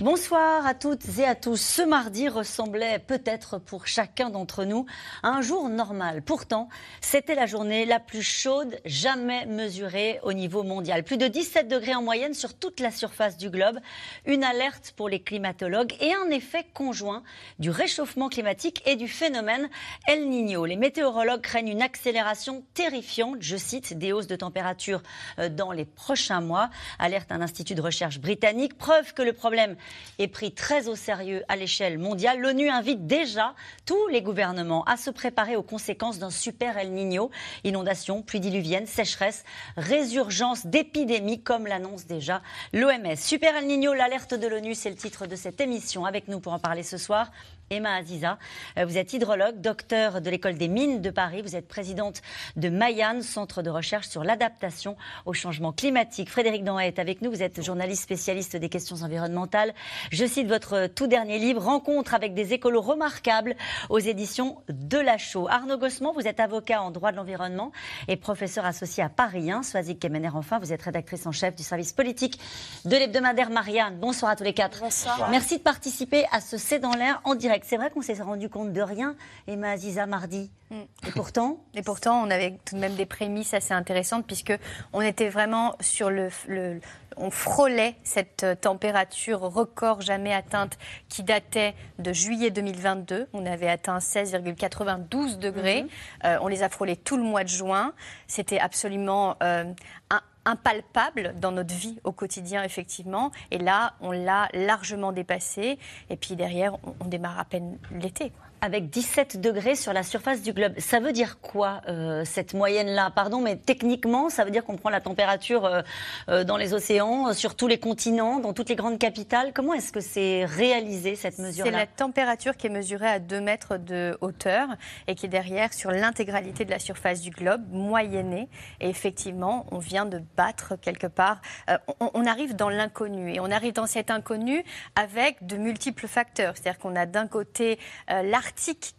Bonsoir à toutes et à tous. Ce mardi ressemblait peut-être pour chacun d'entre nous à un jour normal. Pourtant, c'était la journée la plus chaude jamais mesurée au niveau mondial. Plus de 17 degrés en moyenne sur toute la surface du globe. Une alerte pour les climatologues et un effet conjoint du réchauffement climatique et du phénomène El Niño. Les météorologues craignent une accélération terrifiante, je cite, des hausses de température euh, dans les prochains mois. Alerte un institut de recherche britannique. Preuve que le problème est pris très au sérieux à l'échelle mondiale. L'ONU invite déjà tous les gouvernements à se préparer aux conséquences d'un super El Niño. Inondations, pluies diluviennes, sécheresse, résurgence d'épidémies, comme l'annonce déjà l'OMS. Super El Niño, l'alerte de l'ONU, c'est le titre de cette émission. Avec nous pour en parler ce soir, Emma Aziza. Euh, vous êtes hydrologue, docteur de l'école des mines de Paris. Vous êtes présidente de Mayan, centre de recherche sur l'adaptation au changement climatique. Frédéric Danhet est avec nous. Vous êtes journaliste spécialiste des questions environnementales. Je cite votre tout dernier livre, Rencontre avec des écolos remarquables aux éditions de La Chaux. Arnaud Gossement, vous êtes avocat en droit de l'environnement et professeur associé à Paris 1. Soazic Kemener, enfin, vous êtes rédactrice en chef du service politique de l'hebdomadaire Marianne. Bonsoir à tous les quatre. Bonsoir. Merci de participer à ce C'est dans l'air en direct. C'est vrai qu'on s'est rendu compte de rien, Emma Aziza, mardi. Mm. Et pourtant Et pourtant, on avait tout de même des prémices assez intéressantes puisque on était vraiment sur le, le on frôlait cette euh, température record jamais atteinte qui datait de juillet 2022. On avait atteint 16,92 degrés. Mhm. Euh, on les a frôlés tout le mois de juin. C'était absolument euh, un- impalpable dans notre vie au quotidien, effectivement. Et là, on l'a largement dépassé. Et puis derrière, on, démarre à peine l'été. quoi. Avec 17 degrés sur la surface du globe. Ça veut dire quoi, euh, cette moyenne-là? Pardon, mais techniquement, ça veut dire qu'on prend la température euh, euh, dans les océans, euh, sur tous les continents, dans toutes les grandes capitales. Comment est-ce que c'est réalisé, cette C'est mesure-là la température qui est mesurée à 2 mètres de hauteur et qui est derrière sur l'intégralité de la surface du globe, moyennée. Et effectivement, on vient de battre quelque part. euh, on, on arrive dans l'inconnu et on arrive dans cet inconnu avec de multiples facteurs. C'est-à-dire qu'on a d'un côté euh,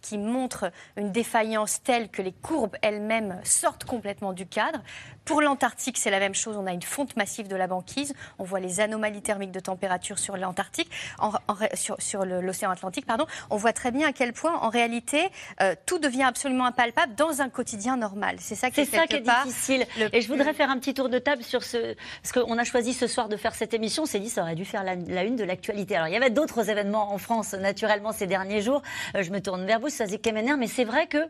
qui montre une défaillance telle que les courbes elles-mêmes sortent complètement du cadre. Pour l'Antarctique, c'est la même chose. On a une fonte massive de la banquise. On voit les anomalies thermiques de température sur l'Antarctique, sur, l'océan Atlantique. Pardon. On voit très bien à quel point, en réalité, euh, tout devient absolument impalpable dans un quotidien normal. C'est ça qui est ça qui est difficile. le Et je voudrais faire un petit tour de table sur ce. Parce qu'on a choisi ce soir de faire cette émission. On s'est dit ça aurait dû faire la, la une de l'actualité. Alors, il y avait d'autres événements en France, naturellement, ces derniers jours. Euh, je me tourne vers vous, Soazic Kemener, mais c'est vrai que.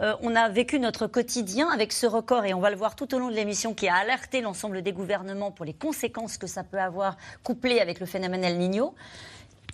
Euh, on a vécu notre quotidien avec ce record et on va le voir tout au long de l'émission qui a alerté l'ensemble des gouvernements pour les conséquences que ça peut avoir couplé avec le phénomène El.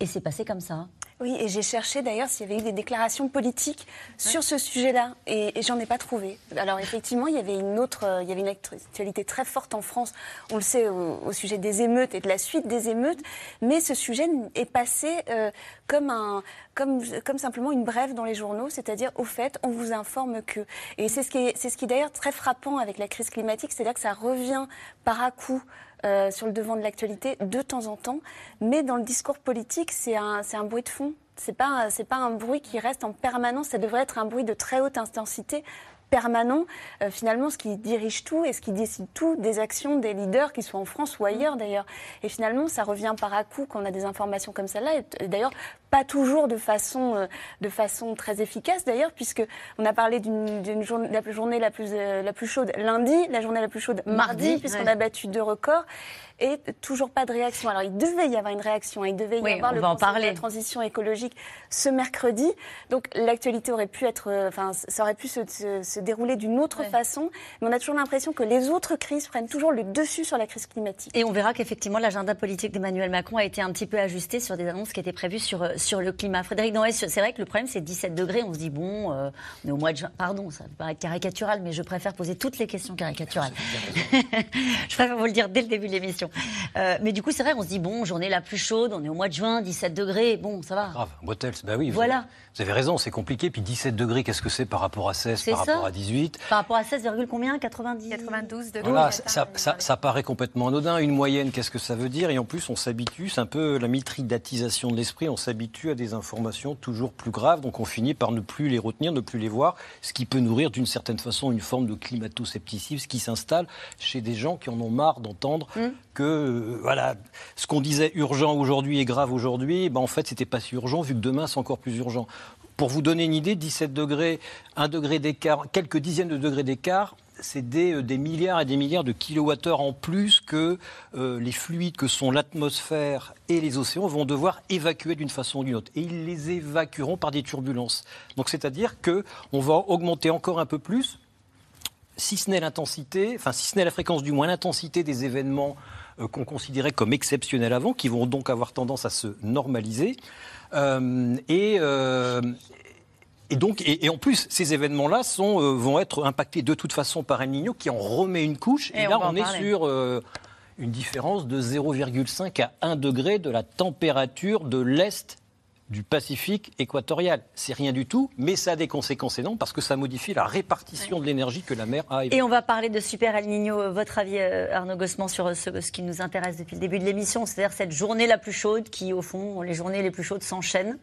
Et c'est passé comme ça. Oui, et j'ai cherché d'ailleurs s'il y avait eu des déclarations politiques sur ce sujet-là, et, et j'en ai pas trouvé. Alors effectivement, il y avait une autre, euh, il y avait une actualité très forte en France. On le sait au, au sujet des émeutes et de la suite des émeutes, mais ce sujet est passé euh, comme un, comme, comme simplement une brève dans les journaux, c'est-à-dire au fait, on vous informe que. Et c'est ce qui est, c'est ce qui d'ailleurs très frappant avec la crise climatique, c'est-à-dire que ça revient par à coup euh, sur le devant de l'actualité de temps en temps, mais dans le discours politique, c'est un, c'est un bruit de fond. C'est pas, c'est pas un bruit qui reste en permanence. Ça devrait être un bruit de très haute intensité permanent, euh, finalement, ce qui dirige tout et ce qui décide tout des actions des leaders, qu'ils soient en France ou ailleurs d'ailleurs. Et finalement, ça revient par à coup quand on a des informations comme celle-là. Et, et d'ailleurs, pas toujours de façon, euh, de façon très efficace d'ailleurs, puisque on a parlé d'une journée, la plus- journée la plus, euh, la plus chaude lundi, la journée la plus chaude mardi, Mardi, puisqu'on ouais. a battu deux records. Et toujours pas de réaction. Alors, il devait y avoir une réaction. hein. Il devait y Oui, avoir le Conseil de la transition écologique ce mercredi. Donc, l'actualité aurait pu être, euh, enfin, ça aurait pu se, se- se dérouler d'une autre Ouais. façon. Mais on a toujours l'impression que les autres crises prennent toujours le dessus sur la crise climatique. Et on verra qu'effectivement, l'agenda politique d'Emmanuel Macron a été un petit peu ajusté sur des annonces qui étaient prévues sur, sur le climat. Frédéric Danès, c'est vrai que le problème, c'est 17 degrés. On se dit, bon, euh, on est au mois de juin. Pardon, ça peut paraître caricatural, mais je préfère poser toutes les questions caricaturales. je préfère vous le dire dès le début de l'émission. Euh, mais du coup, c'est vrai, on se dit, bon, journée la plus chaude, on est au mois de juin, 17 degrés, bon, ça va. Grave, Bottels, bah oui. vous Voilà. avez- Vous avez raison, c'est compliqué. Puis 17 degrés, qu'est-ce que c'est par rapport à 16, C'est par ça. rapport à 18 Par rapport à 16, virgule combien? 90 92 degrés. Voilà, ça, ça, ça paraît complètement anodin. Une moyenne, qu'est-ce que ça veut dire? Et en plus, on s'habitue, c'est un peu la mitridatisation de l'esprit, on s'habitue à des informations toujours plus graves, donc on finit par ne plus les retenir, ne plus les voir, ce qui peut nourrir d'une certaine façon une forme de climato-scepticisme qui s'installe chez des gens qui en ont marre d'entendre que euh, voilà, ce qu'on disait urgent aujourd'hui et grave aujourd'hui, ben en fait, c'était pas si urgent, vu que demain, c'est encore plus urgent. Pour vous donner une idée, 17 degrés, 1 degré d'écart, quelques dizaines de degrés d'écart, c'est des, euh, des milliards et des milliards de kilowattheures en plus que euh, les fluides que sont l'atmosphère et les océans vont devoir évacuer d'une façon ou d'une autre. Et ils les évacueront par des turbulences. Donc c'est-à-dire qu'on va augmenter encore un peu plus si ce n'est l'intensité, enfin si ce n'est la fréquence du moins l'intensité des événements euh, qu'on considérait comme exceptionnels avant, qui vont donc avoir tendance à se normaliser. Et, et donc, et, et en plus, ces événements-là sont, euh, vont être impactés de toute façon par El Niño, qui en remet une couche. Et, Et là, on, est parler. sur euh, une différence de 0,5 à 1 degré de la température de l'est du Pacifique équatorial. C'est rien du tout, mais ça a des conséquences énormes parce que ça modifie la répartition de l'énergie que la mer a. Et on va parler de Super El Niño. Votre avis, euh, Arnaud Gossement, sur ce, ce qui nous intéresse depuis le début de l'émission, c'est-à-dire cette journée la plus chaude qui, au fond, les journées les plus chaudes s'enchaînent.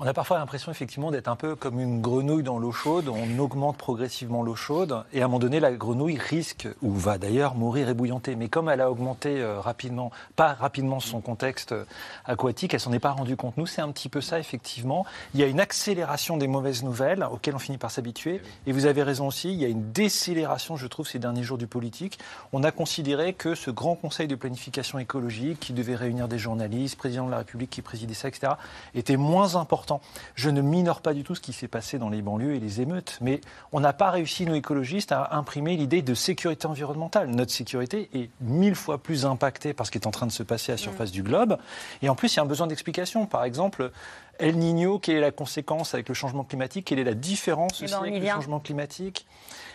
On a parfois l'impression effectivement d'être un peu comme une grenouille dans l'eau chaude. On augmente progressivement l'eau chaude et à un moment donné, la grenouille risque, ou va d'ailleurs mourir ébouillantée. Mais comme elle a augmenté euh, rapidement, pas rapidement son contexte euh, aquatique, elle s'en est pas rendue compte. Nous, c'est un petit peu ça effectivement. Il y a une accélération des mauvaises nouvelles auxquelles on finit par s'habituer. Et vous avez raison aussi, il y a une décélération, je trouve, ces derniers jours du politique. On a considéré que ce grand conseil de planification écologique, qui devait réunir des journalistes, président de la République qui présidait ça, etc., était moins important. Je ne minore pas du tout ce qui s'est passé dans les banlieues et les émeutes, mais on n'a pas réussi, nous écologistes, à imprimer l'idée de sécurité environnementale. Notre sécurité est mille fois plus impactée par ce qui est en train de se passer à la surface du globe. Et en plus, il y a un besoin d'explication. Par exemple, El Niño, quelle est la conséquence avec le changement climatique? Quelle est la différence Eh aussi ben, avec le vient. changement climatique?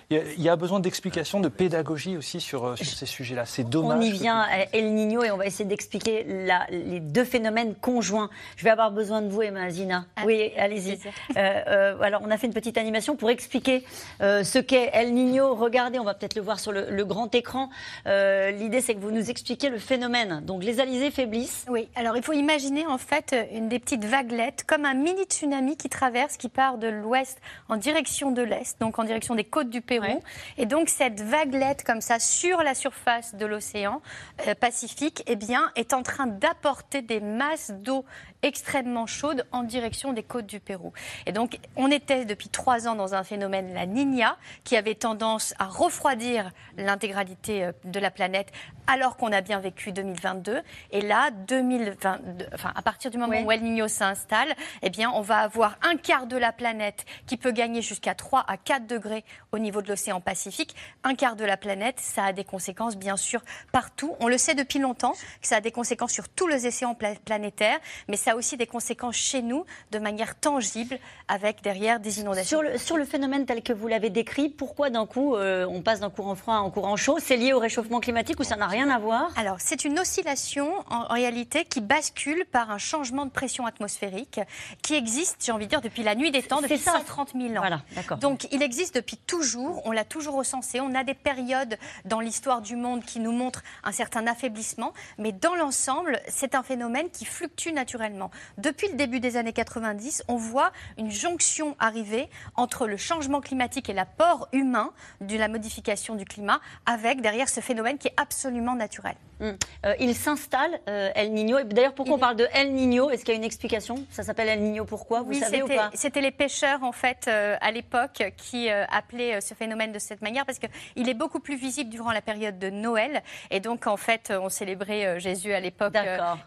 Il y, a, besoin d'explication, de pédagogie aussi sur, euh, sur ces sujets-là. C'est dommage. On y vient, à El Niño, et on va essayer d'expliquer la- les deux phénomènes conjoints. Je vais avoir besoin de vous, Emma Zina. Ah, oui, allez-y. plaisir. Euh, euh, alors, on a fait une petite animation pour expliquer euh, ce qu'est El Niño. Regardez, on va peut-être le voir sur le, le grand écran. Euh, L'idée, c'est que vous nous expliquez le phénomène. Donc, les alizés faiblissent. Oui, alors il faut imaginer en fait une des petites vaguelettes, comme un mini tsunami qui traverse, qui part de l'ouest en direction de l'est, donc en direction des côtes du Pérou. Ouais. Et donc cette vaguelette comme ça sur la surface de l'océan euh, Pacifique, eh bien, est en train d'apporter des masses d'eau extrêmement chaudes en direction des côtes du Pérou. Et donc on était depuis trois ans dans un phénomène, la Niña, qui avait tendance à refroidir l'intégralité euh, de la planète, alors qu'on a bien vécu 2022. Et là, 2022, enfin, à partir du moment où El Niño s'installe, eh bien, on va avoir un quart de la planète qui peut gagner jusqu'à 3 à 4 degrés au niveau de l'océan Pacifique. Un quart de la planète, ça a des conséquences, bien sûr, partout. On le sait depuis longtemps que ça a des conséquences sur tous les océans pla- planétaires, mais ça a aussi des conséquences chez nous de manière tangible, avec derrière des inondations. Sur le, sur le phénomène tel que vous l'avez décrit, pourquoi d'un coup euh, on passe d'un courant froid à un courant chaud? C'est lié au réchauffement climatique ou ça n'a rien à voir? Alors, c'est une oscillation en, en réalité qui bascule par un changement de pression atmosphérique qui existe, j'ai envie de dire, depuis la nuit des temps, depuis ça. 130 000 ans. Voilà, d'accord. Donc, il existe depuis toujours, on l'a toujours recensé. On a des périodes dans l'histoire du monde qui nous montrent un certain affaiblissement, mais dans l'ensemble, c'est un phénomène qui fluctue naturellement. Depuis le début des années 90, on voit une jonction arriver entre le changement climatique et l'apport humain de la modification du climat, avec derrière ce phénomène qui est absolument naturel. Hum. Euh, il s'installe, euh, El Niño. Et D'ailleurs, pourquoi Il on parle de El Niño? Est-ce qu'il y a une explication? Ça s'appelle El Niño pourquoi? Vous Oui, savez ou pas? C'était les pêcheurs, en fait, euh, à l'époque, qui euh, appelaient euh, ce phénomène de cette manière, parce qu'il est beaucoup plus visible durant la période de Noël. Et donc, en fait, on célébrait euh, Jésus à l'époque.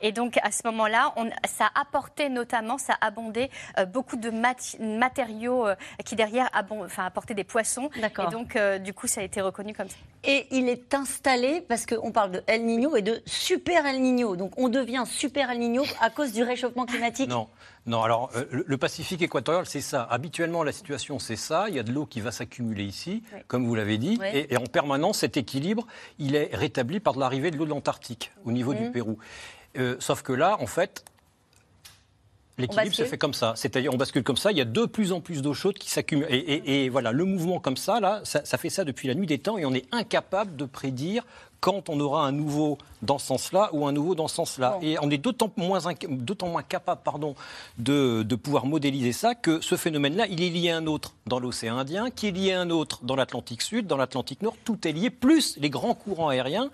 et donc, à ce moment-là, on- ça apportait notamment, ça abondait euh, beaucoup de matériaux euh, qui, derrière, enfin, apportaient des poissons. D'accord. Et donc, euh, du coup, ça a été reconnu comme ça. Et il est installé parce qu'on parle de El Niño et de Super El Niño. Donc on devient Super El Niño à cause du réchauffement climatique. Non, Non, alors euh, le Pacifique équatorial, c'est ça. Habituellement, la situation, c'est ça. Il y a de l'eau qui va s'accumuler ici, comme vous l'avez dit. Et, en permanence, cet équilibre, il est rétabli par l'arrivée de l'eau de l'Antarctique au niveau du mmh. Pérou. Euh, sauf que là, en fait, L'équilibre se fait comme ça, c'est-à-dire on bascule comme ça, il y a de plus en plus d'eau chaude qui s'accumule. Et, voilà, le mouvement comme ça, là, ça, fait ça depuis la nuit des temps et on est incapable de prédire quand on aura un nouveau dans ce sens-là ou un nouveau dans ce sens-là. Et on est d'autant moins, moins capable pardon, de, de, pouvoir modéliser ça que ce phénomène-là, il est lié à un autre dans l'océan Indien, qui est lié à un autre dans l'Atlantique Sud, dans l'Atlantique Nord, tout est lié, plus les grands courants aériens.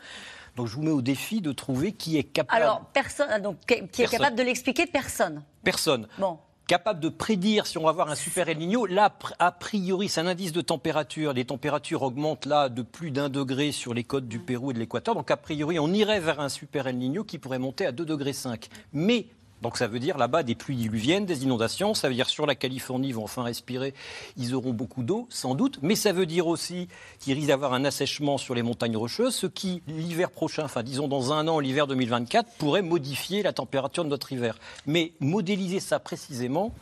Donc je vous mets au défi de trouver qui est capable. Alors, personne, donc, qui est capable de l'expliquer Personne. Personne. Bon capable de prédire si on va avoir un super El Niño. Là, a priori, c'est un indice de température. Les températures augmentent là de plus d'un degré sur les côtes du Pérou et de l'Équateur. Donc, a priori, on irait vers un super El Niño qui pourrait monter à 2 degrés 5. Mais donc ça veut dire là-bas des pluies diluviennes, des inondations. Ça veut dire sur la Californie, ils vont enfin respirer, ils auront beaucoup d'eau, sans doute. Mais ça veut dire aussi qu'il risque d'avoir un assèchement sur les montagnes rocheuses, ce qui, l'hiver prochain, enfin disons dans un an, l'hiver 2024, pourrait modifier la température de notre hiver. Mais modéliser ça précisément,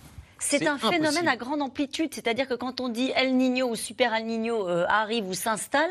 c'est un phénomène à grande amplitude, c'est-à-dire que quand on dit El Niño ou Super El Niño euh, arrive ou s'installe,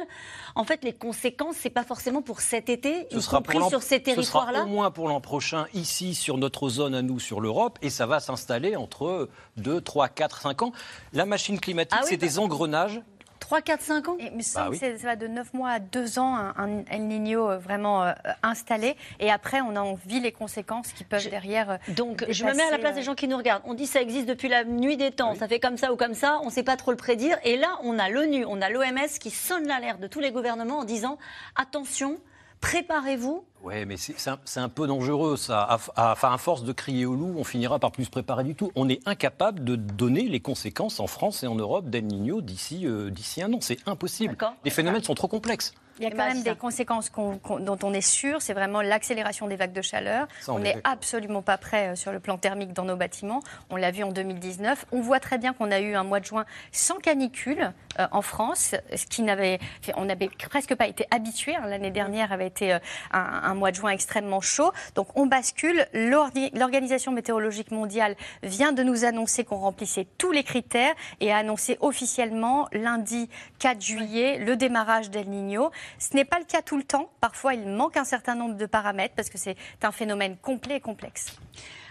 en fait, les conséquences, c'est pas forcément pour cet été, y compris sur ces territoires-là. Ce sera au moins pour l'an prochain, ici, sur notre zone à nous, sur l'Europe, et ça va s'installer entre 2, 3, 4, 5 ans. La machine climatique, ah c'est des engrenages 3, 4, 5 ans Il me semble bah que ça va de 9 mois à 2 ans, un, El Niño euh, vraiment euh, installé. Et après, on en vit les conséquences qui peuvent derrière. Euh, donc, je me mets à la place des gens qui nous regardent. On dit ça existe depuis la nuit des temps, ça fait comme ça ou comme ça, on ne sait pas trop le prédire. Et là, on a l'ONU, on a l'OMS qui sonne l'alerte de tous les gouvernements en disant attention, préparez-vous. Oui, mais c'est un, peu dangereux, ça. À, à, force de crier au loup, on finira par plus se préparer du tout. On est incapable de donner les conséquences en France et en Europe d'El Niño d'ici euh, un an. C'est impossible. Les phénomènes sont trop complexes. Il y a quand même des conséquences dont on est sûr, c'est vraiment l'accélération des vagues de chaleur. on n'est absolument pas prêt euh, sur le plan thermique dans nos bâtiments. On l'a vu en 2019. On voit très bien qu'on a eu un mois de juin sans canicule euh, en France, ce qui n'avait, on n'avait presque pas été habitué. Hein. L'année dernière avait été euh, un, mois de juin extrêmement chaud. Donc on bascule. L'Organisation météorologique mondiale vient de nous annoncer qu'on remplissait tous les critères et a annoncé officiellement lundi 4 juillet le démarrage d'El Niño. Ce n'est pas le cas tout le temps. Parfois, il manque un certain nombre de paramètres parce que c'est un phénomène complet et complexe.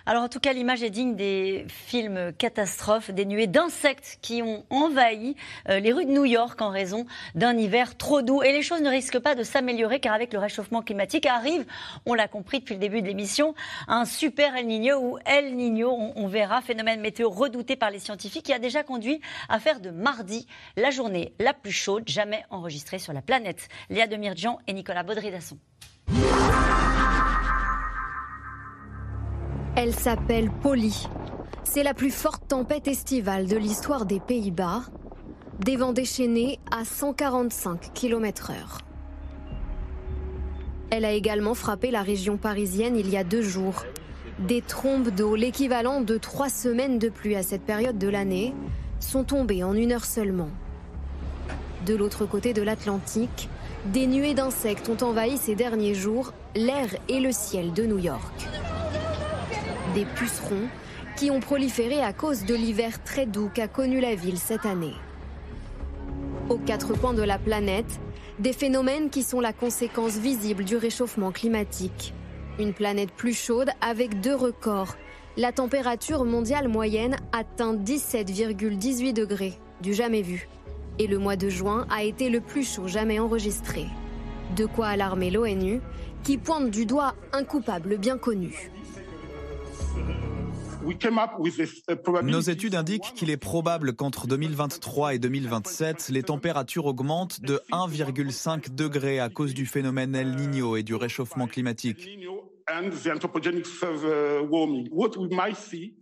Alors en tout cas, l'image est digne des films catastrophes, des nuées d'insectes qui ont envahi euh, les rues de New York en raison d'un hiver trop doux. Et les choses ne risquent pas de s'améliorer car avec le réchauffement climatique arrive, on l'a compris depuis le début de l'émission, un super El Niño ou El Niño, on, verra, phénomène météo redouté par les scientifiques qui a déjà conduit à faire de mardi la journée la plus chaude jamais enregistrée sur la planète. Léa Demirjian et Nicolas Baudry-Dasson. Elle s'appelle Polly. C'est la plus forte tempête estivale de l'histoire des Pays-Bas. Des vents déchaînés à 145 km/h. Elle a également frappé la région parisienne il y a deux jours. Des trombes d'eau, l'équivalent de trois semaines de pluie à cette période de l'année, sont tombées en une heure seulement. De l'autre côté de l'Atlantique, des nuées d'insectes ont envahi ces derniers jours l'air et le ciel de New York des pucerons qui ont proliféré à cause de l'hiver très doux qu'a connu la ville cette année. Aux quatre coins de la planète, des phénomènes qui sont la conséquence visible du réchauffement climatique. Une planète plus chaude avec deux records. La température mondiale moyenne atteint 17,18 degrés, du jamais vu. Et le mois de juin a été le plus chaud jamais enregistré. De quoi alarmer l'ONU, qui pointe du doigt un coupable bien connu. Nos études indiquent qu'il est probable qu'entre 2023 et 2027, les températures augmentent de 1,5 degré à cause du phénomène El Niño et du réchauffement climatique.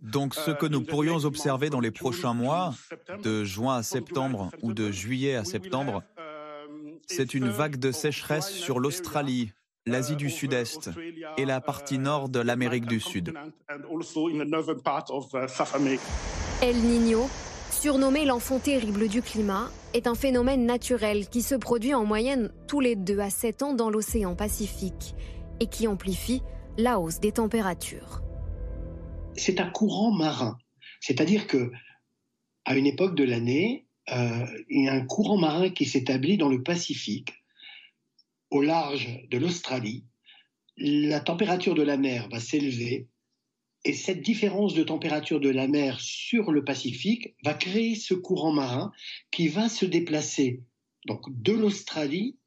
Donc ce que nous pourrions observer dans les prochains mois, de juin à septembre ou de juillet à septembre, c'est une vague de sécheresse sur l'Australie, l'Asie du Sud-Est et la partie nord de l'Amérique du Sud. El Niño, surnommé l'enfant terrible du climat, est un phénomène naturel qui se produit en moyenne tous les 2 à 7 ans dans l'océan Pacifique et qui amplifie la hausse des températures. c'est un courant marin. C'est-à-dire que à une époque de l'année, euh, il y a un courant marin qui s'établit dans le Pacifique, au large de l'Australie. La température de la mer va s'élever et cette différence de température de la mer sur le Pacifique va créer ce courant marin qui va se déplacer donc de l'Australie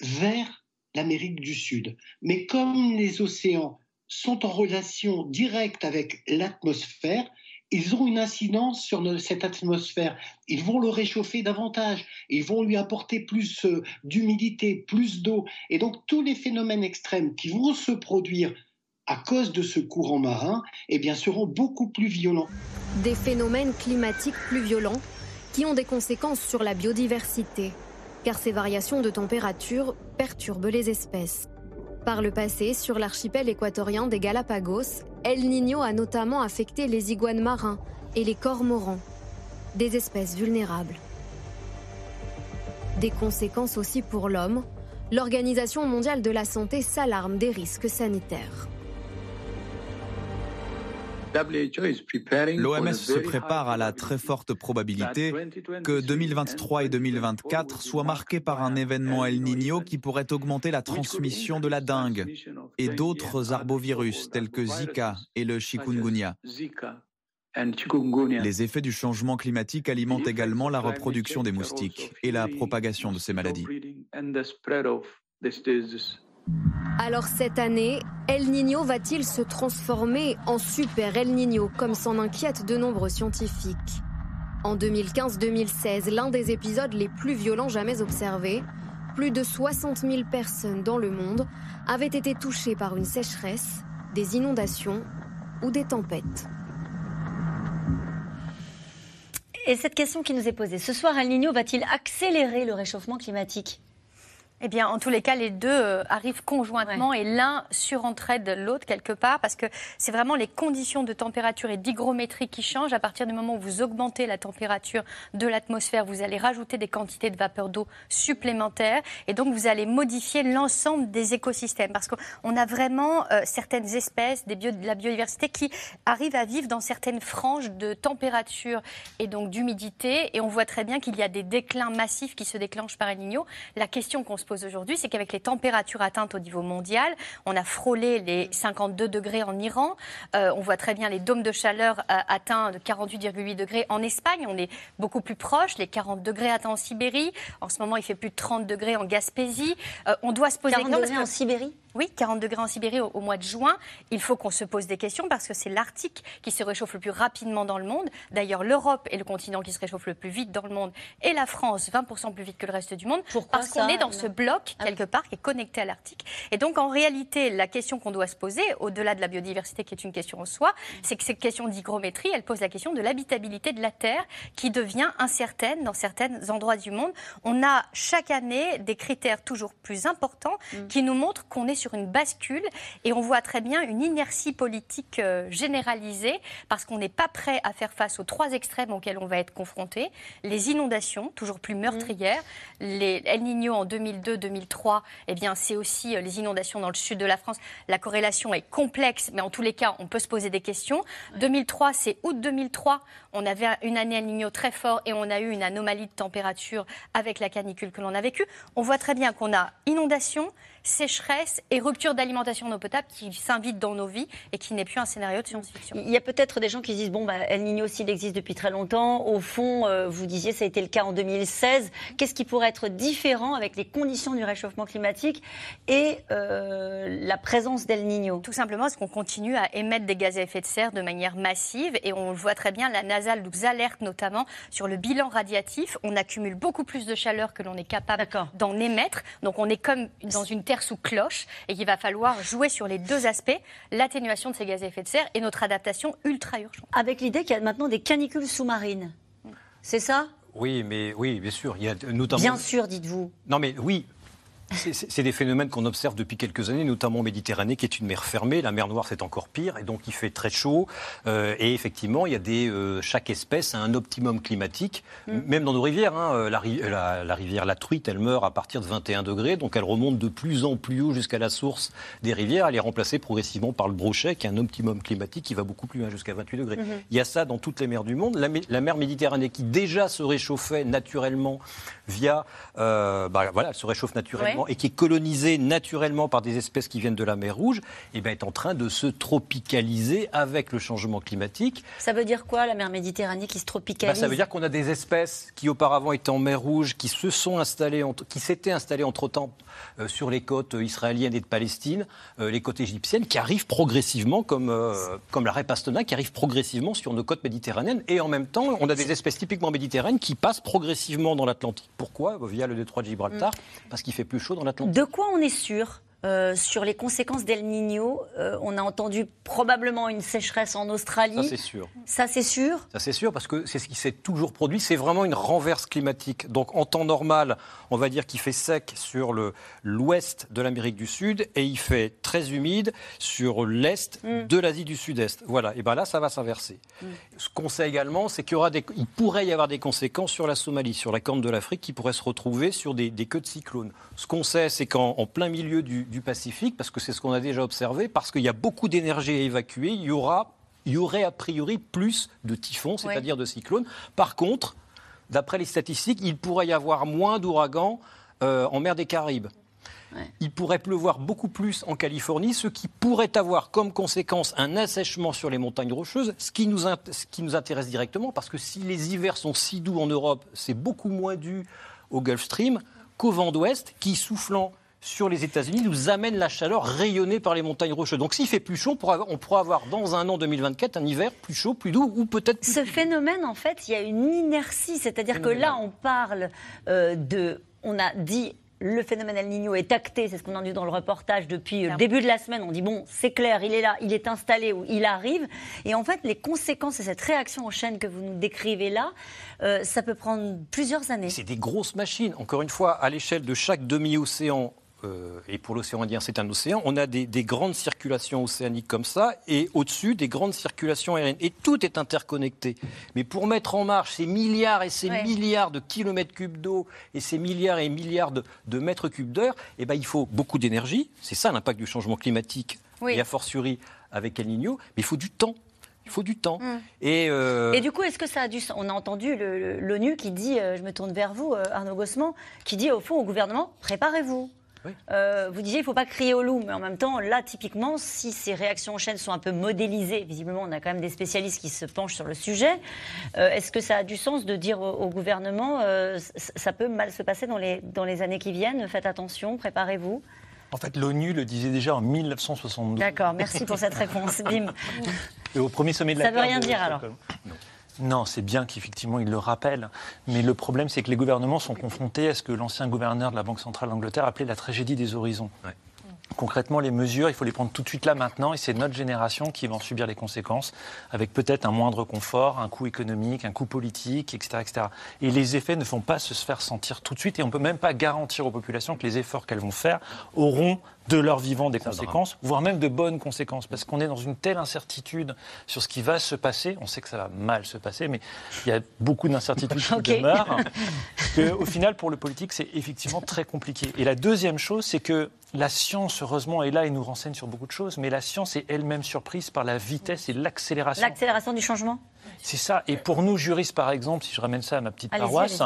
vers l'Amérique du Sud. Mais comme les océans sont en relation directe avec l'atmosphère, ils ont une incidence sur cette atmosphère. Ils vont le réchauffer davantage. Ils vont lui apporter plus euh, d'humidité, plus d'eau. Et donc tous les phénomènes extrêmes qui vont se produire à cause de ce courant marin, eh bien, seront beaucoup plus violents. Des phénomènes climatiques plus violents qui ont des conséquences sur la biodiversité, car ces variations de température perturbent les espèces. Par le passé, sur l'archipel équatorien des Galapagos, El Niño a notamment affecté les iguanes marins et les cormorans, des espèces vulnérables. Des conséquences aussi pour l'homme, l'Organisation mondiale de la santé s'alarme des risques sanitaires. L'OMS se prépare à la très forte probabilité que 2023 et 2024 soient marqués par un événement El Niño qui pourrait augmenter la transmission de la dengue et d'autres arbovirus tels que Zika et le chikungunya. Les effets du changement climatique alimentent également la reproduction des moustiques et la propagation de ces maladies. Alors cette année, El Niño va-t-il se transformer en super El Niño comme s'en inquiètent de nombreux scientifiques? En 2015-2016, l'un des épisodes les plus violents jamais observés, plus de 60 000 personnes dans le monde avaient été touchées par une sécheresse, des inondations ou des tempêtes. Et cette question qui nous est posée, ce soir, El Niño va-t-il accélérer le réchauffement climatique? Eh bien, en tous les cas, les deux euh, arrivent conjointement et l'un surentraide l'autre quelque part parce que c'est vraiment les conditions de température et d'hygrométrie qui changent. À partir du moment où vous augmentez la température de l'atmosphère, vous allez rajouter des quantités de vapeur d'eau supplémentaires et donc vous allez modifier l'ensemble des écosystèmes parce qu'on a vraiment euh, certaines espèces, des de la biodiversité qui arrivent à vivre dans certaines franges de température et donc d'humidité et on voit très bien qu'il y a des déclins massifs qui se déclenchent par El Niño. La question qu'on se aujourd'hui, c'est qu'avec les températures atteintes au niveau mondial, on a frôlé les 52 degrés en Iran. Euh, on voit très bien les dômes de chaleur euh, atteints de 48,8 degrés en Espagne. On est beaucoup plus proche, les 40 degrés atteints en Sibérie. En ce moment, il fait plus de 30 degrés en Gaspésie. Euh, on doit se poser 40 degrés en Sibérie? Oui, 40 degrés en Sibérie au, mois de juin. Il faut qu'on se pose des questions parce que c'est l'Arctique qui se réchauffe le plus rapidement dans le monde. D'ailleurs, l'Europe est le continent qui se réchauffe le plus vite dans le monde et la France 20% plus vite que le reste du monde. Pourquoi Parce qu'on est dans ce bloc ah quelque part qui est connecté à l'Arctique. Et donc, en réalité, la question qu'on doit se poser, au-delà de la biodiversité qui est une question en soi, c'est que cette question d'hygrométrie, elle pose la question de l'habitabilité de la Terre qui devient incertaine dans certains endroits du monde. On a chaque année des critères toujours plus importants mm. qui nous montrent qu'on est sur une bascule et on voit très bien une inertie politique euh, généralisée parce qu'on n'est pas prêt à faire face aux trois extrêmes auxquels on va être confronté. Les inondations, toujours plus meurtrières, les El Niño en 2002-2003, eh bien c'est aussi euh, les inondations dans le sud de la France. La corrélation est complexe, mais en tous les cas, on peut se poser des questions. 2003, c'est août 2003. On avait une année El Niño très fort et on a eu une anomalie de température avec la canicule que l'on a vécue. On voit très bien qu'on a inondation, sécheresse et rupture d'alimentation en eau potable qui s'invite dans nos vies et qui n'est plus un scénario de science-fiction. Il y a peut-être des gens qui disent bon, bah, El Niño, s'il existe depuis très longtemps, au fond, euh, vous disiez, ça a été le cas en 2016. Qu'est-ce qui pourrait être différent avec les conditions du réchauffement climatique et euh, la présence d'El Niño? Tout simplement parce qu'on continue à émettre des gaz à effet de serre de manière massive et on le voit très bien, la NASA nous alerte notamment sur le bilan radiatif. On accumule beaucoup plus de chaleur que l'on est capable d'en émettre. Donc on est comme dans une sous cloche et qu'il va falloir jouer sur les deux aspects, l'atténuation de ces gaz à effet de serre et notre adaptation ultra urgente. Avec l'idée qu'il y a maintenant des canicules sous-marines. C'est ça? Oui, mais oui, bien sûr. Il y a notamment... Bien sûr, dites-vous. Non, mais oui, C'est des phénomènes qu'on observe depuis quelques années, notamment en Méditerranée, qui est une mer fermée. La mer Noire, c'est encore pire, et donc il fait très chaud. Euh, et effectivement, il y a des, euh, chaque espèce a un optimum climatique, mm. même dans nos rivières. Hein, euh, la, la, rivière La Truite, elle meurt à partir de 21 degrés, donc elle remonte de plus en plus haut jusqu'à la source des rivières. Elle est remplacée progressivement par le brochet, qui est un optimum climatique qui va beaucoup plus loin, jusqu'à 28 degrés. Mm-hmm. Il y a ça dans toutes les mers du monde. La, la, mer Méditerranée, qui déjà se réchauffait naturellement via, bah, voilà, elle se réchauffe naturellement et qui est colonisé naturellement par des espèces qui viennent de la mer Rouge, eh ben, est en train de se tropicaliser avec le changement climatique. Ça veut dire quoi, la mer Méditerranée qui se tropicalise bah, Ça veut dire qu'on a des espèces qui auparavant étaient en mer Rouge, qui se sont installées, qui s'étaient installées entre-temps euh, sur les côtes israéliennes et de Palestine, euh, les côtes égyptiennes, qui arrivent progressivement, comme, euh, comme la Repastona, qui arrivent progressivement sur nos côtes méditerranéennes. Et en même temps, on a des espèces typiquement méditerranéennes qui passent progressivement dans l'Atlantique. Pourquoi? Via le détroit de Gibraltar, mm. parce qu'il fait plus chaud De quoi on est sûr? Euh, sur les conséquences d'El Niño. Euh, on a entendu probablement une sécheresse en Australie. Ça, c'est sûr. Ça, c'est sûr Ça, c'est sûr, parce que c'est ce qui s'est toujours produit. C'est vraiment une renverse climatique. Donc, en temps normal, on va dire qu'il fait sec sur l'ouest de l'Amérique du Sud et il fait très humide sur l'est mm. de l'Asie du Sud-Est. Voilà. Et bien là, ça va s'inverser. Mm. Ce qu'on sait également, c'est qu'il il pourrait y avoir des conséquences sur la Somalie, sur la corne de l'Afrique, qui pourrait se retrouver sur des, des queues de cyclones. Ce qu'on sait, c'est qu'en plein milieu du du Pacifique, parce que c'est ce qu'on a déjà observé, parce qu'il y a beaucoup d'énergie à évacuer, il y, aura, il y aurait a priori plus de typhons, c'est-à-dire de cyclones. Par contre, d'après les statistiques, il pourrait y avoir moins d'ouragans euh, en mer des Caraïbes. Il pourrait pleuvoir beaucoup plus en Californie, ce qui pourrait avoir comme conséquence un assèchement sur les montagnes rocheuses, ce qui nous, ce qui nous intéresse directement, parce que si les hivers sont si doux en Europe, c'est beaucoup moins dû au Gulf Stream qu'au vent d'ouest, qui, soufflant sur les États-Unis nous amène la chaleur rayonnée par les montagnes rocheuses. Donc s'il fait plus chaud, on pourra avoir dans un an 2024 un hiver plus chaud, plus doux ou peut-être Ce phénomène, en fait, il y a une inertie. C'est-à-dire que là, on parle euh, de... On a dit le phénomène El Niño est acté, c'est ce qu'on a dit dans le reportage depuis le début de la semaine. On dit bon, c'est clair, il est là, il est installé ou il arrive. Et en fait, les conséquences de cette réaction en chaîne que vous nous décrivez là, euh, ça peut prendre plusieurs années. C'est des grosses machines. Encore une fois, à l'échelle de chaque demi-océan euh, et pour l'océan Indien, c'est un océan, on a des, grandes circulations océaniques comme ça, et au-dessus, des grandes circulations aériennes. Et tout est interconnecté. Mais pour mettre en marche ces milliards et ces milliards de kilomètres cubes d'eau et ces milliards et milliards de, mètres cubes d'heure, eh ben, il faut beaucoup d'énergie. C'est ça l'impact du changement climatique, et a fortiori avec El Niño, mais il faut du temps. Il faut du temps. Mm. Et, euh, et, du coup, est-ce que ça a dû. On a entendu l'ONU qui dit, euh, je me tourne vers vous, Arnaud Gossement, qui dit au fond au gouvernement préparez-vous. Euh, vous disiez, il ne faut pas crier au loup, mais en même temps, là, typiquement, si ces réactions en chaîne sont un peu modélisées, visiblement, on a quand même des spécialistes qui se penchent sur le sujet, euh, est-ce que ça a du sens de dire au, gouvernement, euh, ça peut mal se passer dans les, dans les années qui viennent, faites attention, préparez-vous en fait, l'ONU le disait déjà en 1972. D'accord, merci pour cette réponse. Bim. Et au premier sommet de la Ça ne veut rien dire alors non, c'est bien qu'effectivement il le rappelle, mais le problème c'est que les gouvernements sont confrontés à ce que l'ancien gouverneur de la Banque centrale d'Angleterre appelait la tragédie des horizons. Concrètement, les mesures, il faut les prendre tout de suite là maintenant, et c'est notre génération qui va en subir les conséquences, avec peut-être un moindre confort, un coût économique, un coût politique, etc., etc. Et les effets ne font pas se faire sentir tout de suite, et on ne peut même pas garantir aux populations que les efforts qu'elles vont faire auront de leur vivant des conséquences, voire même de bonnes conséquences, parce qu'on est dans une telle incertitude sur ce qui va se passer. On sait que ça va mal se passer, mais il y a beaucoup d'incertitudes qui demeurent. Qu'au final, pour le politique, c'est effectivement très compliqué. Et la deuxième chose, c'est que la science, heureusement, est là et nous renseigne sur beaucoup de choses, mais la science est elle-même surprise par la vitesse et l'accélération. L'accélération du changement? C'est ça. Et pour nous, juristes, par exemple, si je ramène ça à ma petite paroisse,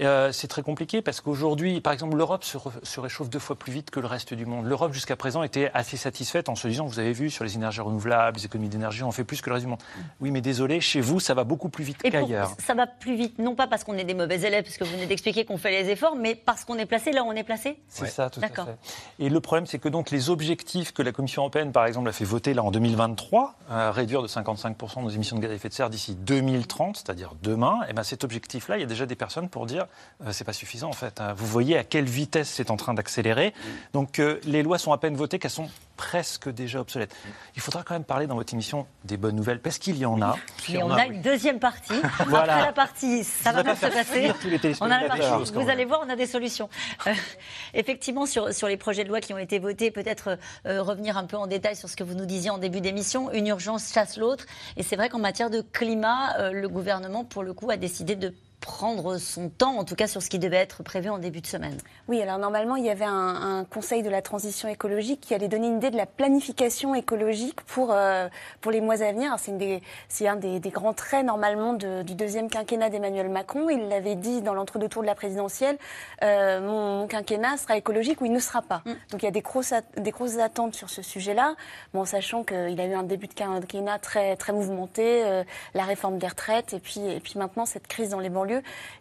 euh, c'est très compliqué parce qu'aujourd'hui, par exemple, l'Europe se, réchauffe deux fois plus vite que le reste du monde. L'Europe, jusqu'à présent, était assez satisfaite en se disant, vous avez vu, sur les énergies renouvelables, les économies d'énergie, on fait plus que le reste du monde. Oui, mais désolé, chez vous, ça va beaucoup plus vite qu'ailleurs. Ça va plus vite, non pas parce qu'on est des mauvais élèves, parce que vous venez d'expliquer qu'on fait les efforts, mais parce qu'on est placé là où on est placé C'est ça, tout à fait. Et le problème, c'est que donc les objectifs que la Commission européenne, par exemple, a fait voter là en 2023, réduire de 55% nos émissions de gaz à effet de serre d'ici 2030, c'est-à-dire demain, et eh ben cet objectif-là, il y a déjà des personnes pour dire euh, c'est pas suffisant en fait. Hein. Vous voyez à quelle vitesse c'est en train d'accélérer. Donc euh, les lois sont à peine votées qu'elles sont presque déjà obsolètes. Il faudra quand même parler dans votre émission des bonnes nouvelles, parce qu'il y en a. Et on a une deuxième partie. Voilà. Après la partie, ça va bien pas se passer. On a la partie, vous allez voir, on a des solutions. Euh, effectivement, sur, sur les projets de loi qui ont été votés, peut-être euh, revenir un peu en détail sur ce que vous nous disiez en début d'émission. Une urgence chasse l'autre. Et c'est vrai qu'en matière de climat, euh, le gouvernement, pour le coup, a décidé de prendre son temps, en tout cas sur ce qui devait être prévu en début de semaine. Oui, alors normalement, il y avait un, un conseil de la transition écologique qui allait donner une idée de la planification écologique pour, euh, pour les mois à venir. C'est un des, des grands traits, normalement, de- du deuxième quinquennat d'Emmanuel Macron. Il l'avait dit dans l'entre-deux-tours de la présidentielle, euh, mon, mon quinquennat sera écologique ou il ne sera pas. Donc il y a des grosses, des grosses attentes sur ce sujet-là, bon, en sachant qu'il a eu un début de quinquennat très, très mouvementé, euh, la réforme des retraites, et puis, et puis maintenant cette crise dans les banlieues,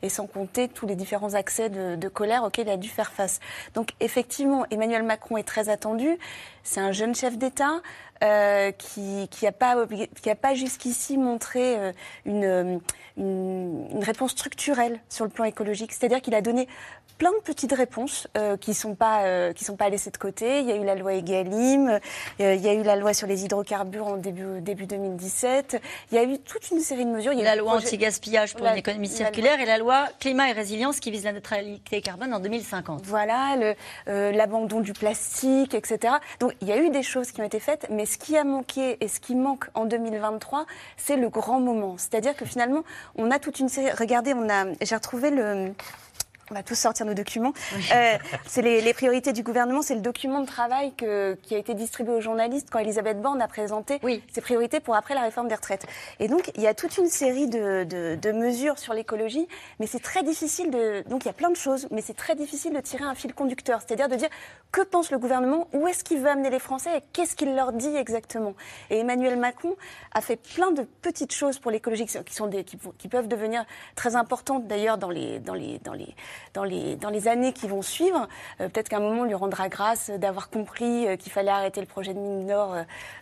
et sans compter tous les différents accès de, de colère auxquels il a dû faire face. Donc effectivement, Emmanuel Macron est très attendu. C'est un jeune chef d'État euh, qui qui a pas obli- qui a pas jusqu'ici montré euh, une, euh, une une réponse structurelle sur le plan écologique. C'est-à-dire qu'il a donné plein de petites réponses euh, qui sont pas qui sont pas laissées de côté. Il y a eu la loi Egalim, il y a eu la loi sur les hydrocarbures en début début 2017. Il y a eu toute une série de mesures. Il y a La loi projet- anti-gaspillage pour La- une économie la circulaire et la loi climat et résilience qui vise la neutralité carbone en 2050. Voilà, l'abandon du plastique, etc. Donc il y a eu des choses qui ont été faites, mais ce qui a manqué et ce qui manque en 2023, c'est le grand moment. C'est-à-dire que finalement, on a toute une série. Regardez, on a, j'ai retrouvé le. On va tous sortir nos documents. Euh, c'est les, les priorités du gouvernement. C'est le document de travail que- qui a été distribué aux journalistes quand Elisabeth Borne a présenté Oui. ses priorités pour après la réforme des retraites. Et donc, il y a toute une série de, de- de mesures sur l'écologie, mais c'est très difficile de. Donc, il y a plein de choses, mais c'est très difficile de tirer un fil conducteur. C'est-à-dire de dire que pense le gouvernement, où est-ce qu'il veut amener les Français et qu'est-ce qu'il leur dit exactement? Et Emmanuel Macron a fait plein de petites choses pour l'écologie qui sont- qui, sont des, qui, qui peuvent devenir très importantes d'ailleurs dans les, dans, les, dans, les, dans, les, dans les années qui vont suivre. Euh, Peut-être qu'à un moment, on lui rendra grâce d'avoir compris euh, qu'il fallait arrêter le projet de mine d'or,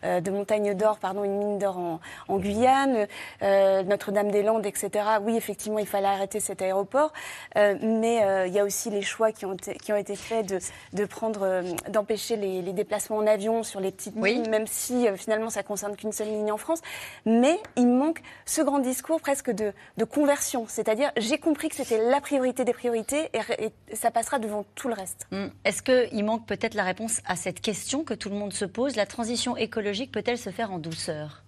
euh, de montagne d'or, pardon, une mine d'or en, en Guyane, Notre-Dame-des-Landes, etc. Oui, effectivement, il fallait arrêter cet aéroport. Mais il y a aussi les choix qui ont été, qui ont été faits de, de prendre, d'empêcher les, les déplacements en avion sur les petites Oui. lignes, même si finalement ça concerne qu'une seule ligne en France. Mais il manque ce grand discours presque de, de conversion, c'est-à-dire j'ai compris que c'était la priorité des priorités et, ça passera devant tout le reste. Hum, Est-ce qu'il manque peut-être la réponse à cette question que tout le monde se pose? La transition écologique peut-elle se faire en douceur?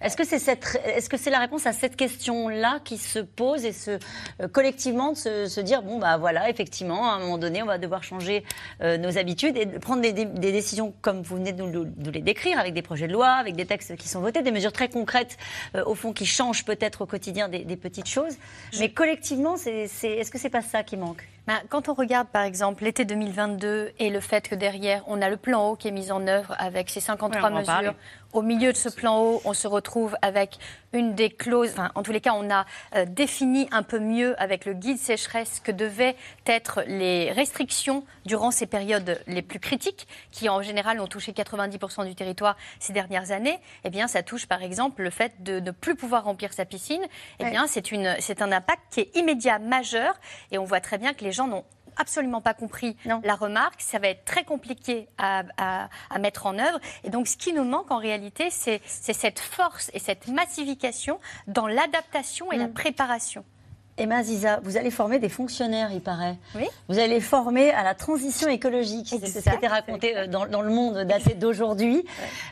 Est-ce que c'est cette, est-ce que c'est la réponse à cette question-là qui se pose et se euh, collectivement de se, se dire bon bah voilà effectivement à un moment donné on va devoir changer euh, nos habitudes et de prendre des, des- des décisions comme vous venez de nous de les décrire avec des projets de loi, avec des textes qui sont votés, des mesures très concrètes euh, au fond qui changent peut-être au quotidien des, des petites choses. Mais collectivement, c'est, c'est, est-ce que c'est pas ça qui manque? Ben, Quand on regarde par exemple l'été 2022 et le fait que derrière on a le plan haut qui est mis en œuvre avec ses 53 Oui, mesures, au milieu de ce plan haut, on se retrouve avec une des clauses, enfin, en tous les cas, on a euh, défini un peu mieux avec le guide sécheresse que devaient être les restrictions durant ces périodes les plus critiques, qui en général ont touché 90% du territoire ces dernières années. Eh bien, ça touche par exemple le fait de ne plus pouvoir remplir sa piscine. Eh bien, c'est un impact qui est immédiat, majeur, et on voit très bien que les gens n'ont absolument pas compris Non. la remarque. Ça va être très compliqué à, à- à mettre en œuvre. Et donc, ce qui nous manque en réalité, c'est cette force et cette massification dans l'adaptation et la Mm. préparation. Emma Ziza, vous allez former des fonctionnaires, il paraît. Oui. Vous allez les former à la transition écologique. C'est ce qui a été Exact. raconté euh, dans, dans le monde daté d'aujourd'hui.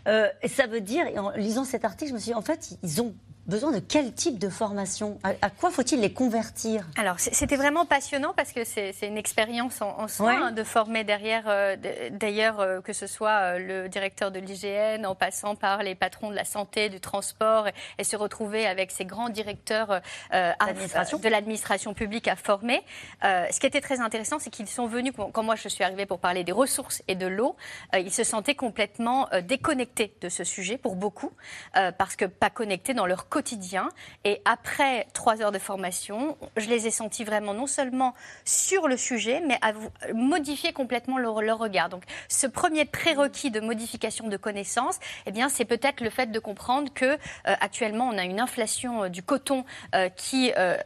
Euh, ça veut dire, en lisant cet article, je me suis dit, en fait, ils ont besoin de quel type de formation à, à quoi faut-il les convertir? Alors, c'était vraiment passionnant parce que c'est une expérience en, en soi Ouais. hein, de former derrière, euh, d'ailleurs, euh, que ce soit euh, le directeur de l'IGN, en passant par les patrons de la santé, du transport, et, et se retrouver avec ces grands directeurs à- de l'administration publique à former. Ce qui était très intéressant, c'est qu'ils sont venus, quand moi je suis arrivée pour parler des ressources et de l'eau, ils se sentaient complètement déconnectés de ce sujet pour beaucoup, parce que pas connectés dans leur quotidien. Et après trois heures de formation, je les ai sentis vraiment non seulement sur le sujet, mais à modifier complètement leur, regard. Donc, ce premier prérequis de modification de connaissances, eh bien, c'est peut-être le fait de comprendre que euh, actuellement, on a une inflation euh, du coton euh, qui a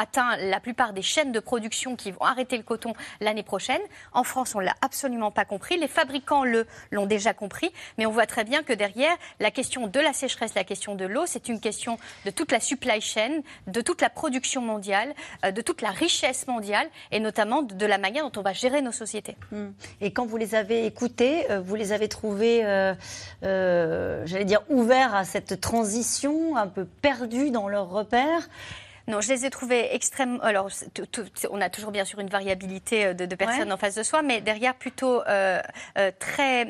atteint la plupart des chaînes de production qui vont arrêter le coton l'année prochaine. En France, on l'a absolument pas compris. Les fabricants le l'ont déjà compris, mais on voit très bien que derrière, la question de la sécheresse, la question de l'eau, c'est une question de toute la supply chain, de toute la production mondiale, de toute la richesse mondiale, et notamment de la manière dont on va gérer nos sociétés. Hmm. Et quand vous les avez écoutés, euh, vous les avez trouvés, euh, euh, j'allais dire, ouverts à cette transition, un peu perdus dans leurs repères non, je les ai trouvés extrêmement. Alors, on a toujours bien sûr une variabilité euh, de, personnes en face de soi, mais derrière plutôt euh, euh, très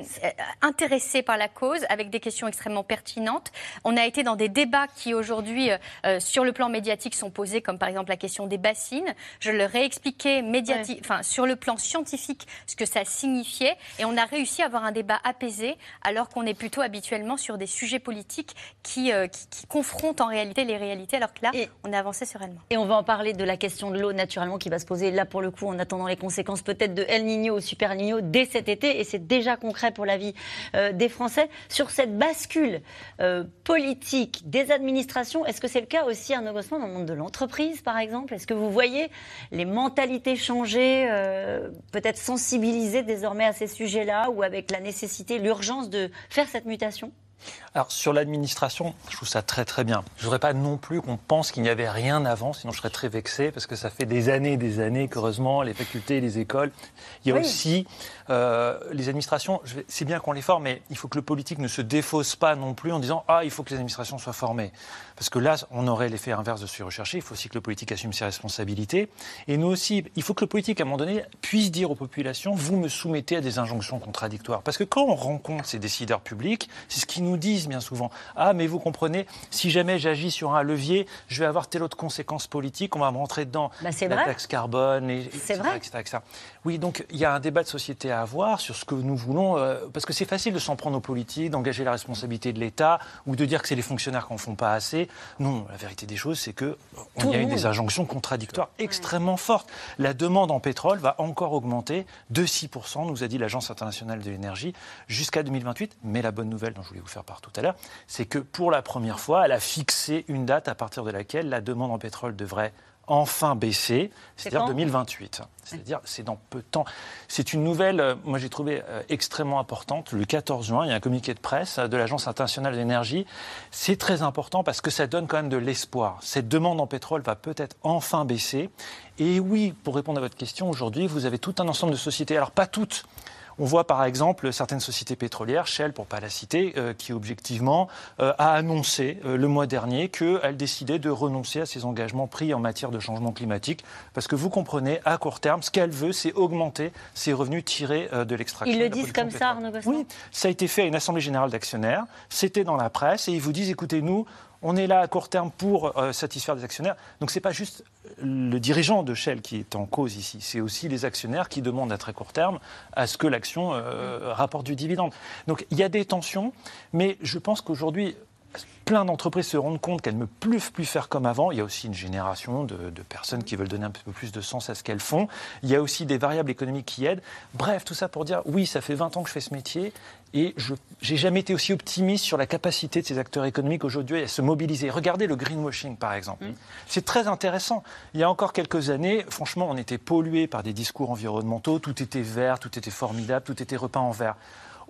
intéressés par la cause, avec des questions extrêmement pertinentes. On a été dans des débats qui aujourd'hui, sur le plan médiatique, sont posés, comme par exemple la question des bassines. Je leur ai expliqué médiatique, enfin sur le plan scientifique, ce que ça signifiait, et on a réussi à avoir un débat apaisé, alors qu'on est plutôt habituellement sur des sujets politiques qui, qui, confrontent en réalité les réalités, alors que là, on a avancé et on va en parler de la question de l'eau, naturellement, qui va se poser là, pour le coup, en attendant les conséquences peut-être de El Niño ou Super Niño dès cet été. Et c'est déjà concret pour la vie euh, des Français. Sur cette bascule euh, politique des administrations, est-ce que c'est le cas aussi, un Gosselin, dans le monde de l'entreprise, par exemple? Est-ce que vous voyez les mentalités changer, euh, peut-être sensibiliser désormais à ces sujets-là, ou avec la nécessité, l'urgence de faire cette mutation? Alors sur l'administration, je trouve ça très très bien. Je voudrais pas non plus qu'on pense qu'il n'y avait rien avant, sinon je serais très vexé parce que ça fait des années et des années qu'heureusement les facultés, les écoles, il y a aussi euh, les administrations. C'est bien qu'on les forme, mais il faut que le politique ne se défausse pas non plus en disant ah il faut que les administrations soient formées, parce que là on aurait l'effet inverse de se rechercher. Il faut aussi que le politique assume ses responsabilités et nous aussi il faut que le politique à un moment donné puisse dire aux populations vous me soumettez à des injonctions contradictoires, parce que quand on rencontre ces décideurs publics, c'est ce qu'ils nous disent bien souvent. Ah, mais vous comprenez, si jamais j'agis sur un levier, je vais avoir telle autre conséquence politique, on va me rentrer dedans. Bah, la taxe carbone, et, vrai. Oui, donc il y a un débat de société à avoir sur ce que nous voulons, euh, parce que c'est facile de s'en prendre aux politiques, d'engager la responsabilité de l'État, ou de dire que c'est les fonctionnaires qui n'en font pas assez. Non, la vérité des choses, c'est qu'il y a eu des injonctions contradictoires extrêmement fortes. La demande en pétrole va encore augmenter de 6%, nous a dit l'Agence internationale de l'énergie, jusqu'à 2028. Mais la bonne nouvelle dont je voulais vous faire part tout à l'heure, c'est que pour la première fois, elle a fixé une date à partir de laquelle la demande en pétrole devrait enfin baisser, c'est-à-dire 2028. C'est-à-dire, c'est dans peu de temps. C'est une nouvelle, euh, moi j'ai trouvé euh, extrêmement importante. Le 14 juin, il y a un communiqué de presse euh, de l'Agence internationale de l'énergie. C'est très important parce que ça donne quand même de l'espoir. Cette demande en pétrole va peut-être enfin baisser. Et oui, pour répondre à votre question, aujourd'hui, vous avez tout un ensemble de sociétés. Alors, pas toutes. On voit par exemple certaines sociétés pétrolières, Shell pour ne pas la citer, euh, qui objectivement euh, a annoncé euh, le mois dernier qu'elle décidait de renoncer à ses engagements pris en matière de changement climatique. Parce que vous comprenez, à court terme, ce qu'elle veut, c'est augmenter ses revenus tirés de l'extraction. Ils le disent comme ça, Arnaud Oui, ça a été fait à une assemblée générale d'actionnaires. C'était dans la presse et ils vous disent écoutez, nous, on est là à court terme pour euh, satisfaire des actionnaires. Donc ce n'est pas juste le dirigeant de Shell qui est en cause ici, c'est aussi les actionnaires qui demandent à très court terme à ce que l'action euh, rapporte du dividende. Donc il y a des tensions, mais je pense qu'aujourd'hui, plein d'entreprises se rendent compte qu'elles ne peuvent plus faire comme avant. Il y a aussi une génération de, personnes qui veulent donner un peu plus de sens à ce qu'elles font. Il y a aussi des variables économiques qui aident. Bref, tout ça pour dire, oui, ça fait 20 ans que je fais ce métier et je n'ai jamais été aussi optimiste sur la capacité de ces acteurs économiques aujourd'hui à se mobiliser. Regardez le greenwashing, par exemple. Mm. C'est très intéressant. Il y a encore quelques années, franchement, on était pollué par des discours environnementaux. Tout était vert, tout était formidable, tout était repeint en vert.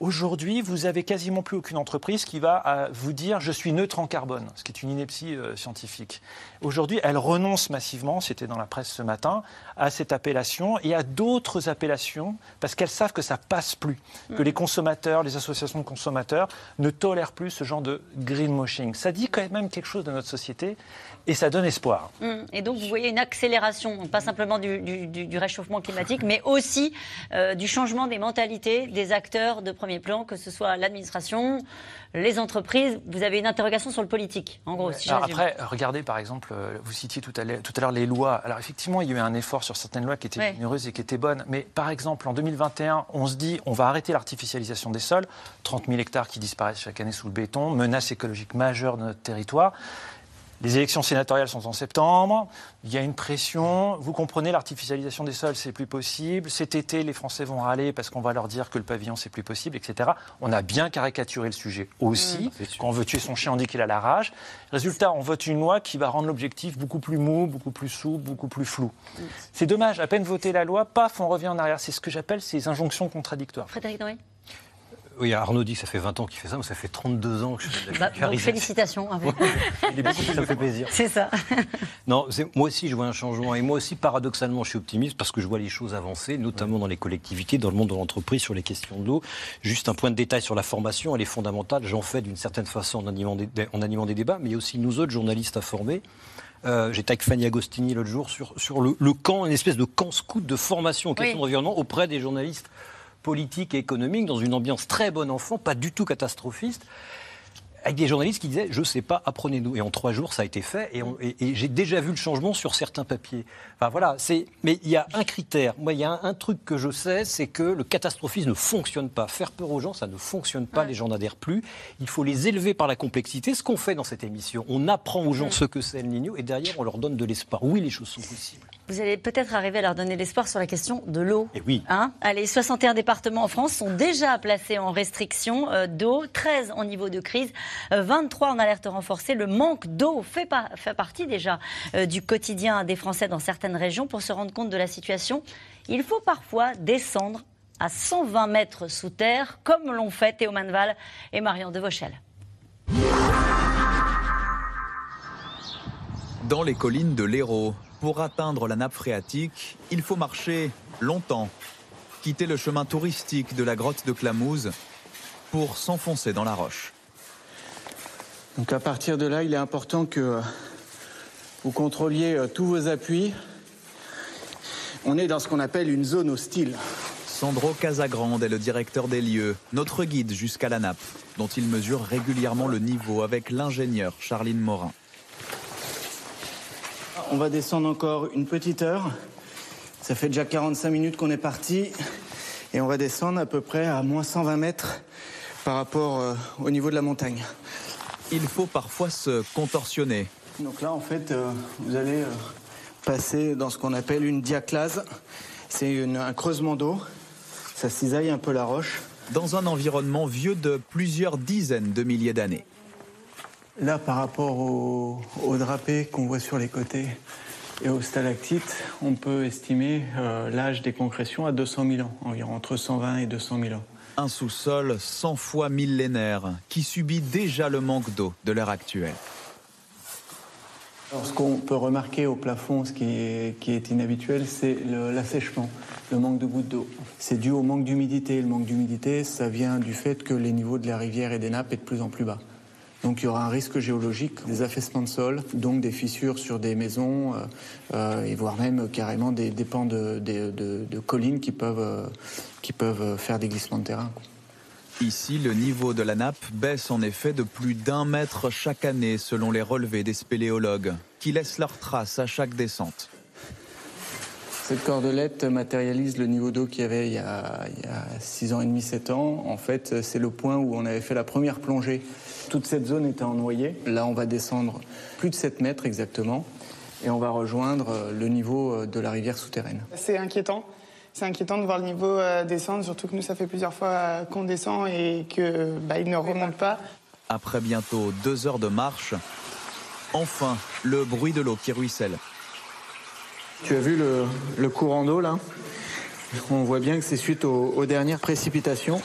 Aujourd'hui, vous avez quasiment plus aucune entreprise qui va euh, vous dire je suis neutre en carbone, ce qui est une ineptie euh, scientifique. Aujourd'hui, elle renonce massivement, c'était dans la presse ce matin, à cette appellation et à d'autres appellations parce qu'elles savent que ça passe plus, que mm. les consommateurs, les associations de consommateurs ne tolèrent plus ce genre de greenwashing. Ça dit quand même quelque chose de notre société et ça donne espoir. Mm. Et donc vous voyez une accélération, pas simplement du, réchauffement climatique, mais aussi euh, du changement des mentalités des acteurs de premier plan, que ce soit l'administration, les entreprises. Vous avez une interrogation sur le politique, en gros. Si après, regardez par exemple, euh, vous citiez tout à l'heure les lois. Alors effectivement, il y a eu un effort sur certaines lois qui étaient généreuses et qui étaient bonnes. Mais par exemple, en 2021, on se dit on va arrêter l'artificialisation des sols. 30 000 hectares qui disparaissent chaque année sous le béton, menace écologique majeure de notre territoire Les élections sénatoriales sont en septembre. Il y a une pression. Vous comprenez, l'artificialisation des sols, c'est plus possible. Cet été, les Français vont râler parce qu'on va leur dire que le pavillon, c'est plus possible, etc. On a bien caricaturé le sujet aussi. Mmh. Quand on veut tuer son chien, on dit qu'il a la rage. Résultat, on vote une loi qui va rendre l'objectif beaucoup plus mou, beaucoup plus souple, beaucoup plus flou. Mmh. C'est dommage. À peine voter la loi, paf, on revient en arrière. C'est ce que j'appelle ces injonctions contradictoires. Frédéric Noël? Oui, Arnaud dit que ça fait 20 ans qu'il fait ça, mais ça fait 32 ans que je fais de la Bah, donc, félicitations. à vous. Il est beaucoup, ça fait plaisir. C'est ça. Non, moi aussi je vois un changement et moi aussi paradoxalement je suis optimiste parce que je vois les choses avancer, notamment dans les collectivités, dans le monde de l'entreprise sur les questions de l'eau. Juste un point de détail sur la formation, elle est fondamentale. J'en fais d'une certaine façon en animant des, en animant des débats, mais il y a aussi nous autres journalistes à former. Euh, J'étais avec Fanny Agostini l'autre jour sur, sur le, le camp, une espèce de camp scout de formation aux questions Oui. d'environnement auprès des journalistes politiques et économiques dans une ambiance très bon enfant, pas du tout catastrophiste avec des journalistes qui disaient je sais pas, apprenez-nous. Et en trois jours, ça a été fait. Et, on- et- et j'ai déjà vu le changement sur certains papiers. Enfin voilà, c'est. Mais il y a un critère. Moi, il y a un, un truc que je sais, c'est que le catastrophisme ne fonctionne pas. Faire peur aux gens, ça ne fonctionne pas. Les gens n'adhèrent plus. Il faut les élever par la complexité. Ce qu'on fait dans cette émission, on apprend aux gens ce que c'est El Niño, et derrière, on leur donne de l'espoir. Oui, les choses sont possibles. Vous allez peut-être arriver à leur donner l'espoir sur la question de l'eau. Et oui. Hein? Allez, 61 départements en France sont déjà placés en restriction euh, d'eau, 13 en niveau de crise, euh, 23 en alerte renforcée. Le manque d'eau fait, pas- fait partie déjà euh, du quotidien des Français dans certaines régions. Pour se rendre compte de la situation, il faut parfois descendre à 120 mètres sous terre, comme l'ont fait Théo Manval et Marion Devauchel. Dans les collines de l'Hérault, pour atteindre la nappe phréatique, il faut marcher longtemps, quitter le chemin touristique de la grotte de Clamouze pour s'enfoncer dans la roche. Donc à partir de là, il est important que euh, vous contrôliez euh, tous vos appuis. On est dans ce qu'on appelle une zone hostile. Sandro Casagrande est le directeur des lieux, notre guide jusqu'à la nappe, dont il mesure régulièrement le niveau avec l'ingénieur Charline Morin. On va descendre encore une petite heure. Ça fait déjà 45 minutes qu'on est parti. Et on va descendre à peu près à moins 120 mètres par rapport euh, au niveau de la montagne. Il faut parfois se contorsionner. Donc là, en fait, euh, vous allez euh, passer dans ce qu'on appelle une diaclase. C'est un creusement d'eau. Ça cisaille un peu la roche. Dans un environnement vieux de plusieurs dizaines de milliers d'années. Là, par rapport au, au drapé qu'on voit sur les côtés et aux stalactites, on peut estimer euh, l'âge des concrétions à 200 000 ans, environ entre 120 et 200 000 ans. Un sous-sol 100 fois millénaire qui subit déjà le manque d'eau de l'heure actuelle. Alors, ce qu'on peut remarquer au plafond, ce qui est, qui est inhabituel, c'est le- l'assèchement, le manque de gouttes d'eau. C'est dû au manque d'humidité. Le manque d'humidité, ça vient du fait que les niveaux de la rivière et des nappes est de plus en plus bas. Donc il y aura un risque géologique, des affaissements de sol, donc des fissures sur des maisons, euh, euh, et voire même carrément des, pans de, collines qui peuvent, euh, qui peuvent faire des glissements de terrain. Ici, le niveau de la nappe baisse en effet de plus d'un mètre chaque année selon les relevés des spéléologues, qui laissent leurs traces à chaque descente. Cette cordelette matérialise le niveau d'eau qu'il y avait il y a, il y a 6 ans et demi, 7 ans. En fait, c'est le point où on avait fait la première plongée. Toute cette zone était en noyer. Là, on va descendre plus de 7 mètres exactement et on va rejoindre euh, le niveau euh, de la rivière souterraine. C'est inquiétant. C'est inquiétant de voir le niveau euh, descendre, surtout que nous, ça fait plusieurs fois qu'on descend et que bah, il ne remonte pas. Après bientôt deux heures de marche, enfin le bruit de l'eau qui ruisselle. Tu as vu le, le courant d'eau là? On voit bien que c'est suite aux, aux dernières précipitations.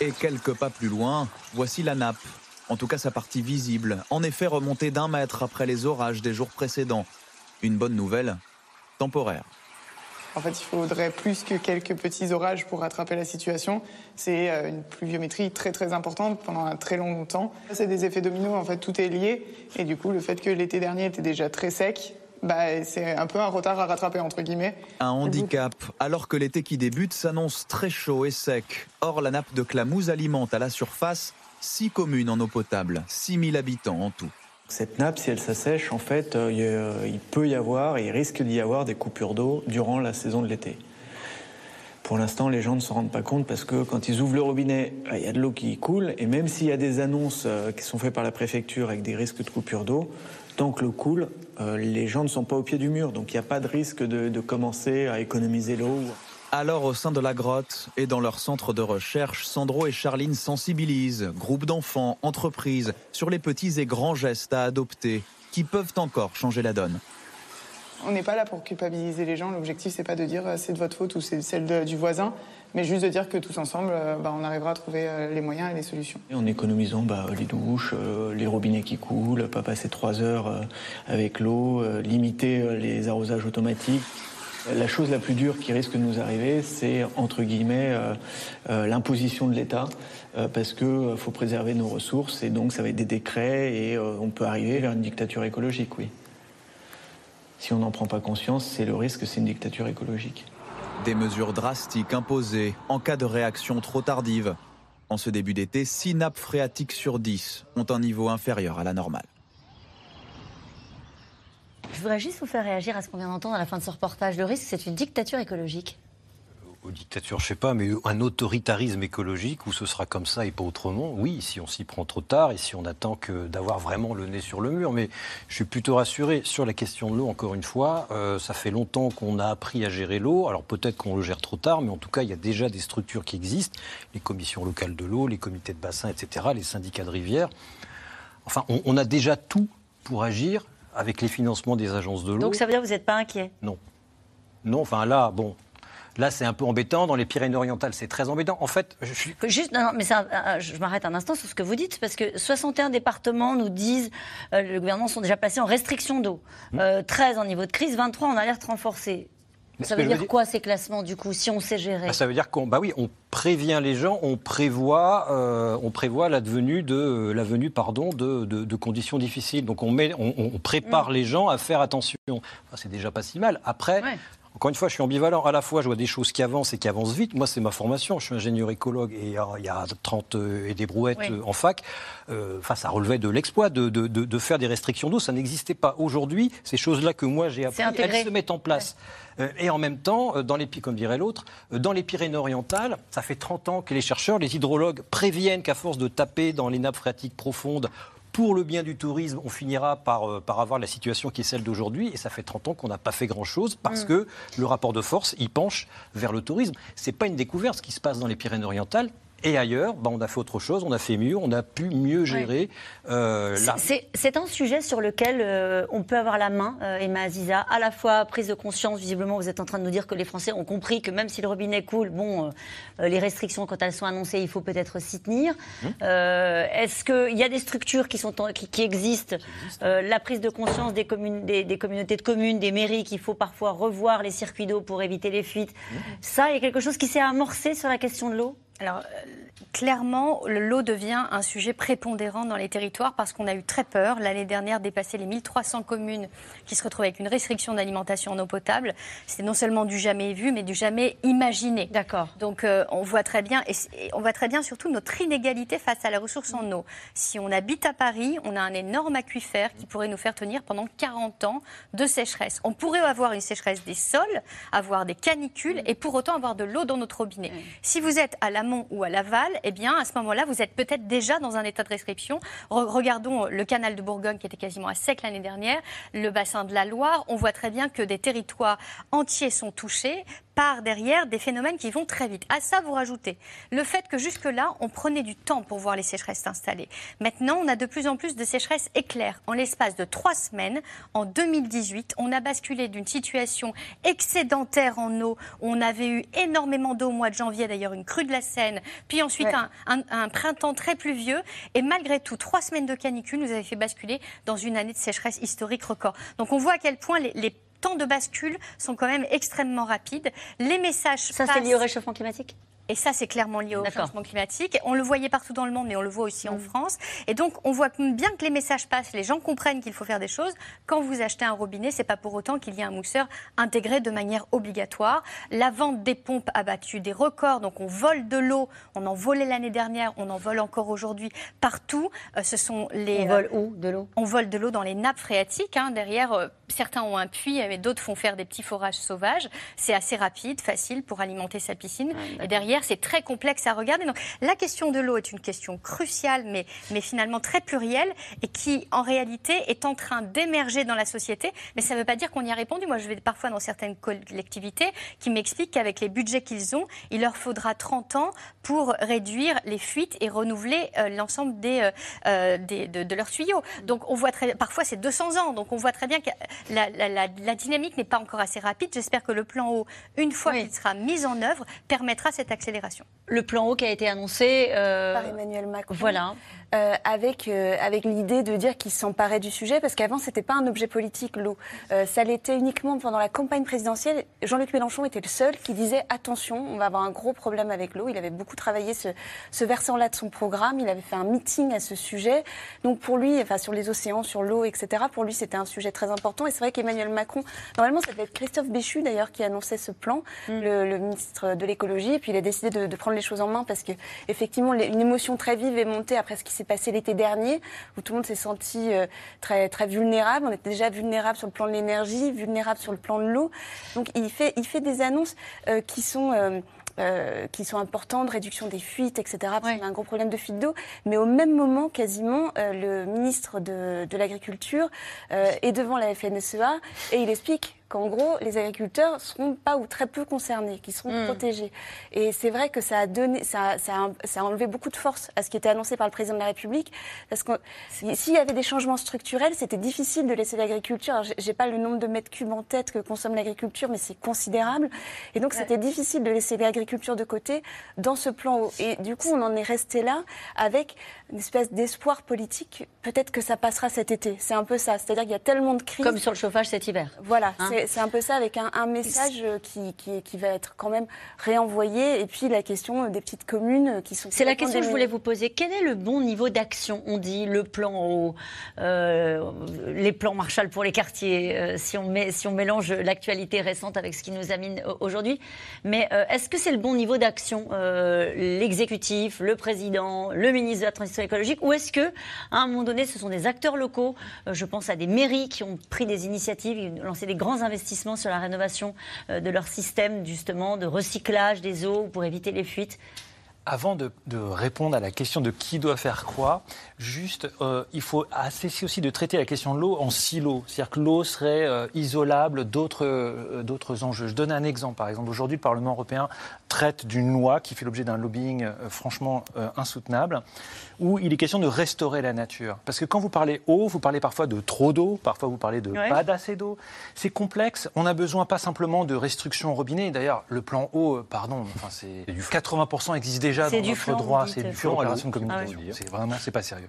Et quelques pas plus loin, voici la nappe. En tout cas sa partie visible, en effet remontée d'un mètre après les orages des jours précédents. Une bonne nouvelle, temporaire. En fait, il faudrait plus que quelques petits orages pour rattraper la situation. C'est euh, une pluviométrie très très importante pendant un très long temps. C'est des effets dominos, en fait, tout est lié. Et du coup, le fait que l'été dernier était déjà très sec, bah, c'est un peu un retard à rattraper, entre guillemets. Un handicap, alors que l'été qui débute s'annonce très chaud et sec. Or, la nappe de Clamouze alimente à la surface six communes en eau potable, 6000 habitants en tout. Cette nappe, si elle s'assèche, en fait, euh, a- il peut y avoir et il risque d'y avoir des coupures d'eau durant la saison de l'été. Pour l'instant, les gens ne se rendent pas compte parce que quand ils ouvrent le robinet, il y a de l'eau qui coule. Et même s'il y a des annonces euh, qui sont faites par la préfecture avec des risques de coupure d'eau, tant que l'eau coule, euh, les gens ne sont pas au pied du mur. Donc il n'y a pas de risque de commencer à économiser l'eau. Alors, au sein de la grotte et dans leur centre de recherche, Sandro et Charline sensibilisent groupes d'enfants, entreprises, sur les petits et grands gestes à adopter qui peuvent encore changer la donne. On n'est pas là pour culpabiliser les gens. L'objectif, c'est pas de dire euh, c'est de votre faute ou c'est celle du voisin, mais juste de dire que tous ensemble, euh, bah, on arrivera à trouver euh, les moyens et les solutions. En économisant bah, les douches, les robinets qui coulent, pas passer trois heures avec l'eau, limiter les arrosages automatiques. La chose la plus dure qui risque de nous arriver, c'est entre guillemets l'imposition de l'État, parce qu'il faut préserver nos ressources et donc ça va être des décrets et on peut arriver vers une dictature écologique, oui. Si on n'en prend pas conscience, c'est le risque, c'est une dictature écologique. Des mesures drastiques imposées en cas de réaction trop tardive. En ce début d'été, 6 nappes phréatiques sur 10 ont un niveau inférieur à la normale. Je voudrais juste vous faire réagir à ce qu'on vient d'entendre à la fin de ce reportage. Le risque, c'est une dictature écologique. Aux dictatures, je sais pas, mais un autoritarisme écologique où ce sera comme ça et pas autrement, oui, si on s'y prend trop tard et si on attend que d'avoir vraiment le nez sur le mur. Mais je suis plutôt rassuré sur la question de l'eau, encore une fois. Euh, ça fait longtemps qu'on a appris à gérer l'eau. Alors peut-être qu'on le gère trop tard, mais en tout cas, il y a déjà des structures qui existent les commissions locales de l'eau, les comités de bassin, etc., les syndicats de rivière. Enfin, on, on a déjà tout pour agir avec les financements des agences de l'eau. Donc ça veut dire que vous n'êtes pas inquiet? Non. Non, enfin là, bon. Là, c'est un peu embêtant. Dans les Pyrénées-Orientales, c'est très embêtant. En fait, je suis. Juste, non, non, mais euh, je m'arrête un instant sur ce que vous dites, parce que 61 départements nous disent, euh, le gouvernement sont déjà placés en restriction d'eau, Euh, 13 en niveau de crise, 23 en alerte renforcée. Ça veut dire quoi ces classements du coup, si on sait gérer? Bah, ça veut dire qu'on, bah oui, on prévient les gens, on prévoit, euh, on prévoit la venue de, la venue, pardon, de, de- de conditions difficiles. Donc on met, on, on prépare les gens à faire attention. Enfin, c'est déjà pas si mal. Après. Ouais. Encore une fois, je suis ambivalent. À la fois, je vois des choses qui avancent et qui avancent vite. Moi, c'est ma formation. Je suis ingénieur écologue et euh, il y a 30 et des brouettes Oui. euh, en fac. Euh, Enfin, ça relevait de l'exploit de, de- de- de faire des restrictions d'eau. Ça n'existait pas. Aujourd'hui, ces choses-là que moi j'ai appris, elles se mettent en place. Euh, et en même temps, euh, dans les, Py- comme dirait l'autre, euh, dans les Pyrénées-Orientales, ça fait 30 ans que les chercheurs, les hydrologues préviennent qu'à force de taper dans les nappes phréatiques profondes, pour le bien du tourisme, on finira par, euh, par avoir la situation qui est celle d'aujourd'hui. Et ça fait 30 ans qu'on n'a pas fait grand-chose parce que le rapport de force, il penche vers le tourisme. C'est pas une découverte ce qui se passe dans les Pyrénées-Orientales. Et ailleurs, bah, on a fait autre chose, on a fait mieux, on a pu mieux gérer euh, la- C'est- un sujet sur lequel euh, on peut avoir la main, euh, Emma Aziza. À la fois prise de conscience, visiblement, vous êtes en train de nous dire que les Français ont compris que même si le robinet coule, bon, les restrictions, quand elles sont annoncées, il faut peut-être s'y tenir. Euh, Est-ce qu'il y a des structures qui, sont en- qui, qui existent La prise de conscience des, communes, des, des communautés de communes, des mairies, qu'il faut parfois revoir les circuits d'eau pour éviter les fuites? Ça, il y a quelque chose qui s'est amorcé sur la question de l'eau? Alors, euh, clairement, le- l'eau devient un sujet prépondérant dans les territoires parce qu'on a eu très peur. L'année dernière, dépasser les 1300 communes qui se retrouvaient avec une restriction d'alimentation en eau potable. C'est non seulement du jamais vu, mais du jamais imaginé. D'accord. Donc, euh, on voit très bien, et on voit très bien surtout notre inégalité face à la ressource en eau. Si on habite à Paris, on a un énorme aquifère qui pourrait nous faire tenir pendant 40 ans de sécheresse. On pourrait avoir une sécheresse des sols, avoir des canicules et pour autant avoir de l'eau dans notre robinet. Si vous êtes à ou à l'aval, eh bien, à ce moment-là, vous êtes peut-être déjà dans un état de restriction. Re- regardons le canal de Bourgogne qui était quasiment à sec l'année dernière, le bassin de la Loire. On voit très bien que des territoires entiers sont touchés par derrière des phénomènes qui vont très vite. À ça, vous rajoutez le fait que jusque-là, on prenait du temps pour voir les sécheresses s'installer. Maintenant, on a de plus en plus de sécheresses éclairs. En l'espace de trois semaines, en 2018, on a basculé d'une situation excédentaire en eau. où On avait eu énormément d'eau au mois de janvier, d'ailleurs une crue de la Seine, puis ensuite Ouais. un, un- un printemps très pluvieux. Et malgré tout, trois semaines de canicule nous avaient fait basculer dans une année de sécheresse historique record. Donc on voit à quel point les, les temps de bascule sont quand même extrêmement rapides. Les messages Ça, c'est passent- lié au réchauffement climatique? Et ça, c'est clairement lié au changement climatique. On le voyait partout dans le monde, mais on le voit aussi en France. Et donc, on voit bien que les messages passent, les gens comprennent qu'il faut faire des choses. Quand vous achetez un robinet, c'est pas pour autant qu'il y a un mousseur intégré de manière obligatoire. La vente des pompes a battu des records. Donc, on vole de l'eau. On en volait l'année dernière. On en vole encore aujourd'hui partout. Euh, ce sont les. On vole où de l'eau? On vole de l'eau dans les nappes phréatiques. hein. Derrière, euh, certains ont un puits, mais d'autres font faire des petits forages sauvages. C'est assez rapide, facile pour alimenter sa piscine. et derrière, c'est très complexe à regarder. Donc, la question de l'eau est une question cruciale, mais, mais finalement très plurielle, et qui, en réalité, est en train d'émerger dans la société. Mais ça ne veut pas dire qu'on y a répondu. Moi, je vais parfois dans certaines collectivités qui m'expliquent qu'avec les budgets qu'ils ont, il leur faudra 30 ans pour réduire les fuites et renouveler euh, l'ensemble des, euh, euh, des- de, de leurs tuyaux. Donc, on voit très, parfois c'est 200 ans. Donc, on voit très bien que la, la- la- la dynamique n'est pas encore assez rapide. J'espère que le plan eau, une fois Oui. qu'il sera mis en œuvre, permettra cette accélération. Le plan eau qui a été annoncé. euh, par Emmanuel Macron. Voilà. Euh, avec, euh, avec l'idée de dire qu'il s'emparait du sujet, parce qu'avant, c'était pas un objet politique, l'eau. Ça l'était uniquement pendant la campagne présidentielle. Jean-Luc Mélenchon était le seul qui disait attention, on va avoir un gros problème avec l'eau. Il avait beaucoup travaillé ce, ce versant-là de son programme. Il avait fait un meeting à ce sujet. Donc pour lui, enfin sur les océans, sur l'eau, etc., pour lui, c'était un sujet très important. Et c'est vrai qu'Emmanuel Macron, normalement, ça devait être Christophe Béchu d'ailleurs qui annonçait ce plan, le, le ministre de l'écologie. Et puis il a décidé de, de prendre les choses en main parce que effectivement, une émotion très vive est montée après ce qui s'est passé l'été dernier, où tout le monde s'est senti euh, très très vulnérable. On était déjà vulnérable sur le plan de l'énergie, vulnérable sur le plan de l'eau. Donc il fait il fait des annonces euh, qui sont euh, euh, qui sont importantes, réduction des fuites, etc. Parce Ouais. qu'on a un gros problème de fuite d'eau. Mais au même moment, quasiment, euh, le ministre de, de l'Agriculture euh, est devant la FNSEA et il explique qu'en gros, les agriculteurs seront pas ou très peu concernés, qui seront Mm. protégés. Et c'est vrai que ça a donné, ça, a- ça, a, ça a enlevé beaucoup de force à ce qui était annoncé par le président de la République, parce que si- s'il y avait des changements structurels, c'était difficile de laisser l'agriculture. J'ai- J'ai pas le nombre de mètres cubes en tête que consomme l'agriculture, mais c'est considérable. Et donc, c'était difficile de laisser l'agriculture de côté dans ce plan. Et du coup, on en est resté là avec une espèce d'espoir politique. Peut-être que ça passera cet été. C'est un peu ça. C'est-à-dire qu'il y a tellement de crises. Comme sur le chauffage cet hiver. Voilà, Hein c'est- un peu ça avec un, un message euh, qui, qui, qui va être quand même réenvoyé. Et puis la question euh, des petites communes qui sont. C'est la question que je voulais vous poser. Quel est le bon niveau d'action On dit le plan eau, euh, les plans Marshall pour les quartiers, euh, si, on met, si on mélange l'actualité récente avec ce qui nous amène euh, aujourd'hui. Mais euh, est-ce que c'est le bon niveau d'action euh, L'exécutif, le président, le ministre de la Transition écologique Ou est-ce que, à un moment donné, ce sont des acteurs locaux euh, Je pense à des mairies qui ont pris des initiatives, lancé des grands investissements sur la rénovation euh, de leur système, justement, de recyclage des eaux pour éviter les fuites. Avant de, répondre à la question de qui doit faire quoi, juste, euh, il faut cesser aussi de traiter la question de l'eau en silo. C'est-à-dire que l'eau serait euh, isolable d'autres d'autres enjeux. Je donne un exemple. Par exemple, aujourd'hui, le Parlement européen traite d'une loi qui fait l'objet d'un lobbying euh, franchement euh, insoutenable, où il est question de restaurer la nature. Parce que quand vous parlez eau, vous parlez parfois de trop d'eau, parfois vous parlez de Ouais. pas d'assez d'eau. C'est complexe. On a besoin pas simplement de restrictions au robinet. D'ailleurs, le plan eau, euh, pardon, enfin, c'est 80% existe déjà dans du notre droit. C'est du flan, Flan à opération de communication. Ah ouais. C'est vraiment, c'est pas sérieux.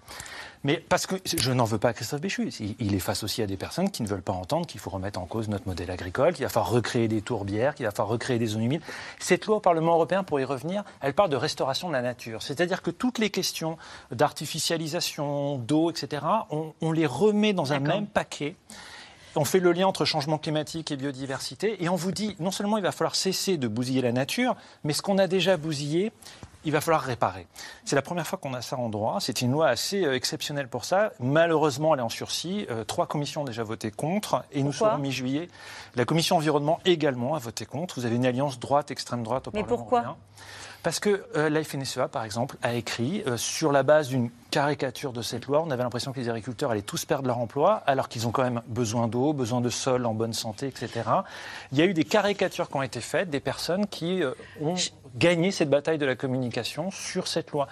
Mais parce que je n'en veux pas à Christophe Béchu. Il- est face aussi à des personnes qui ne veulent pas entendre qu'il faut remettre en cause notre modèle agricole, qu'il va falloir recréer des tourbières, qu'il va falloir recréer des zones humides. Cette loi au Parlement européen, pour y revenir, elle parle de restauration de la nature. C'est-à-dire que toutes les questions d'artificialisation, d'eau, etc., on, on les remet dans un même paquet. On fait le lien entre changement climatique et biodiversité et on vous dit non seulement il va falloir cesser de bousiller la nature, mais ce qu'on a déjà bousillé, il va falloir réparer. C'est la première fois qu'on a ça en droit. C'est une loi assez euh, exceptionnelle pour ça. Malheureusement, elle est en sursis. Euh, trois commissions ont déjà voté contre et nous Pourquoi serons mi-juillet. La commission environnement également a voté contre. Vous avez une alliance droite-extrême droite au Mais Parlement pourquoi européen. Parce que euh, la FNSEA, par exemple, a écrit, euh, sur la base d'une caricature de cette loi, on avait l'impression que les agriculteurs allaient tous perdre leur emploi, alors qu'ils ont quand même besoin d'eau, besoin de sol en bonne santé, etc. Il y a eu des caricatures qui ont été faites, des personnes qui euh, ont gagné cette bataille de la communication sur cette loi.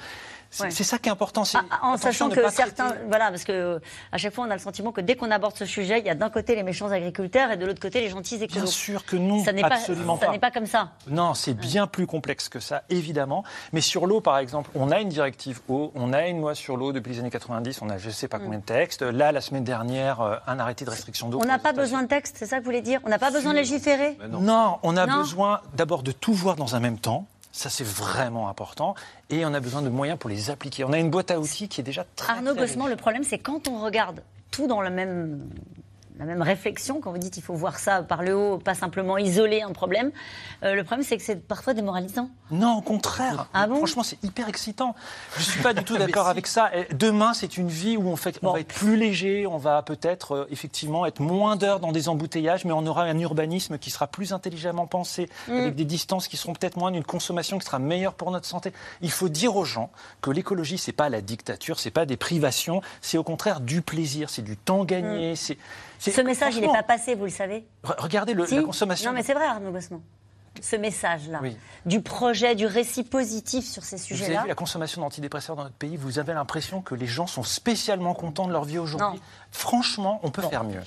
C'est Ouais. ça qui est important. c'est Ah, En attention sachant que certains, traiter- voilà, parce que euh, à chaque fois on a le sentiment que dès qu'on aborde ce sujet, il y a d'un côté les méchants agriculteurs et de l'autre côté les gentils écolos. Bien sûr que non, ça n'est pas, absolument ça pas. n'est pas comme ça. Non, c'est bien plus complexe que ça, évidemment. Mais sur l'eau, par exemple, on a une directive eau, on a une loi sur l'eau depuis les années 90, on a je ne sais pas combien de textes. Là, la semaine dernière, euh, un arrêté de restriction d'eau. On n'a pas besoin de texte, c'est ça que vous voulez dire? On n'a pas besoin de légiférer? Non. on a Non. besoin d'abord de tout voir dans un même temps. Ça, c'est vraiment important. Et on a besoin de moyens pour les appliquer. On a une boîte à outils qui est déjà très. Arnaud très Gossement, le problème, c'est quand on regarde tout dans le même la même réflexion, quand vous dites qu'il faut voir ça par le haut, pas simplement isoler un problème, euh, le problème c'est que c'est parfois démoralisant. Non, au contraire. Ah bon? Franchement, c'est hyper excitant. Je ne suis pas du tout d'accord avec ça. Demain, c'est une vie où on, fait, on Bon. va être plus léger, on va peut-être euh, effectivement être moins d'heures dans des embouteillages, mais on aura un urbanisme qui sera plus intelligemment pensé, avec des distances qui seront peut-être moins, une consommation qui sera meilleure pour notre santé. Il faut dire aux gens que l'écologie, c'est pas la dictature, c'est pas des privations, c'est au contraire du plaisir, c'est du temps gagné. c'est- Ce message, il n'est pas passé, vous le savez re- Regardez le- Si la consommation. Non, mais c'est vrai, Arnaud Gossement. Ce message-là, Oui. du projet, du récit positif sur ces Vous avez sujets-là. vu la consommation d'antidépresseurs dans notre pays, vous avez l'impression que les gens sont spécialement contents de leur vie aujourd'hui. Franchement, on peut faire mieux.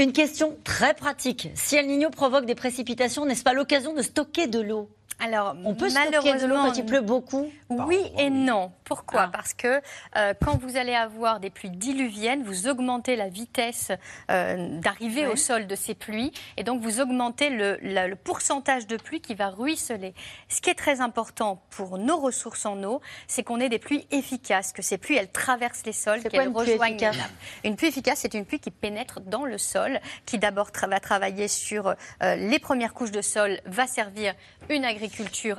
Une question très pratique. Si El Niño provoque des précipitations, n'est-ce pas l'occasion de stocker de l'eau? Alors, On peut stocker de l'eau malheureusement, quand il pleut beaucoup? Oui et non. Pourquoi? Ah. Parce que euh, quand vous allez avoir des pluies diluviennes, vous augmentez la vitesse euh, d'arrivée au sol de ces pluies et donc vous augmentez le, la- le pourcentage de pluie qui va ruisseler. Ce qui est très important pour nos ressources en eau, c'est qu'on ait des pluies efficaces, que ces pluies, elles traversent les sols, qu'elles rejoignent les efficace? nappes. Une pluie efficace, c'est une pluie qui pénètre dans le sol, qui d'abord tra- va travailler sur euh, les premières couches de sol, va servir une agriculture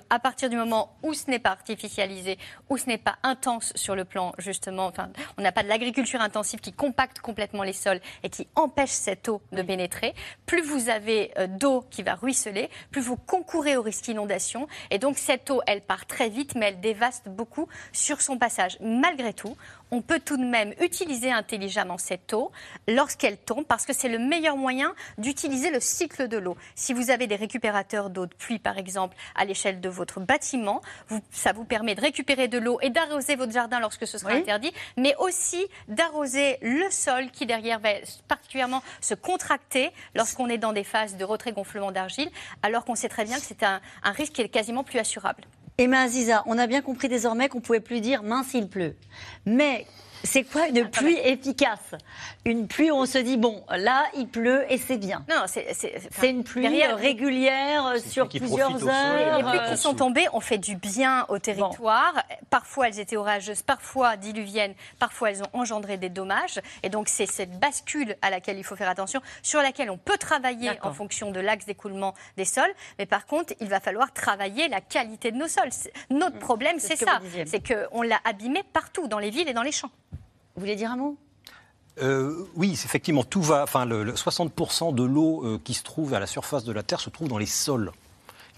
à partir du moment où ce n'est pas artificialisé, où ce n'est pas intense sur le plan justement, enfin, on n'a pas de l'agriculture intensive qui compacte complètement les sols et qui empêche cette eau de pénétrer. Plus vous avez euh, d'eau qui va ruisseler, plus vous concourez au risque d'inondation. Et donc cette eau, elle part très vite, mais elle dévaste beaucoup sur son passage. Malgré tout, on peut tout de même utiliser intelligemment cette eau lorsqu'elle tombe, parce que c'est le meilleur moyen d'utiliser le cycle de l'eau. Si vous avez des récupérateurs d'eau de pluie, par exemple, à l'échelle de votre bâtiment, vous- ça vous permet de récupérer de l'eau et d'arroser votre jardin lorsque ce sera Oui. interdit, mais aussi d'arroser le sol qui derrière va particulièrement se contracter lorsqu'on est dans des phases de retrait-gonflement d'argile, alors qu'on sait très bien que c'est un, un risque qui est quasiment plus assurable. Emma Aziza, on a bien compris désormais qu'on pouvait plus dire mince il pleut. Mais c'est quoi une pluie efficace? Une pluie où on se dit bon là il pleut et c'est bien. Non, c'est c'est- enfin, C'est une pluie derrière- régulière sur plusieurs heures. Les pluies euh, qui sont tombées ont fait du bien au territoire. Parfois, elles étaient orageuses, parfois diluviennes, parfois elles ont engendré des dommages. Et donc, c'est cette bascule à laquelle il faut faire attention, sur laquelle on peut travailler D'accord. en fonction de l'axe d'écoulement des sols. Mais par contre, il va falloir travailler la qualité de nos sols. C'est- Notre problème, c'est c'est ce que ça. C'est qu'on l'a abîmé partout, dans les villes et dans les champs. Vous voulez dire un mot? Euh, oui, effectivement, tout va. Enfin, le, le 60% de l'eau euh, qui se trouve à la surface de la Terre se trouve dans les sols.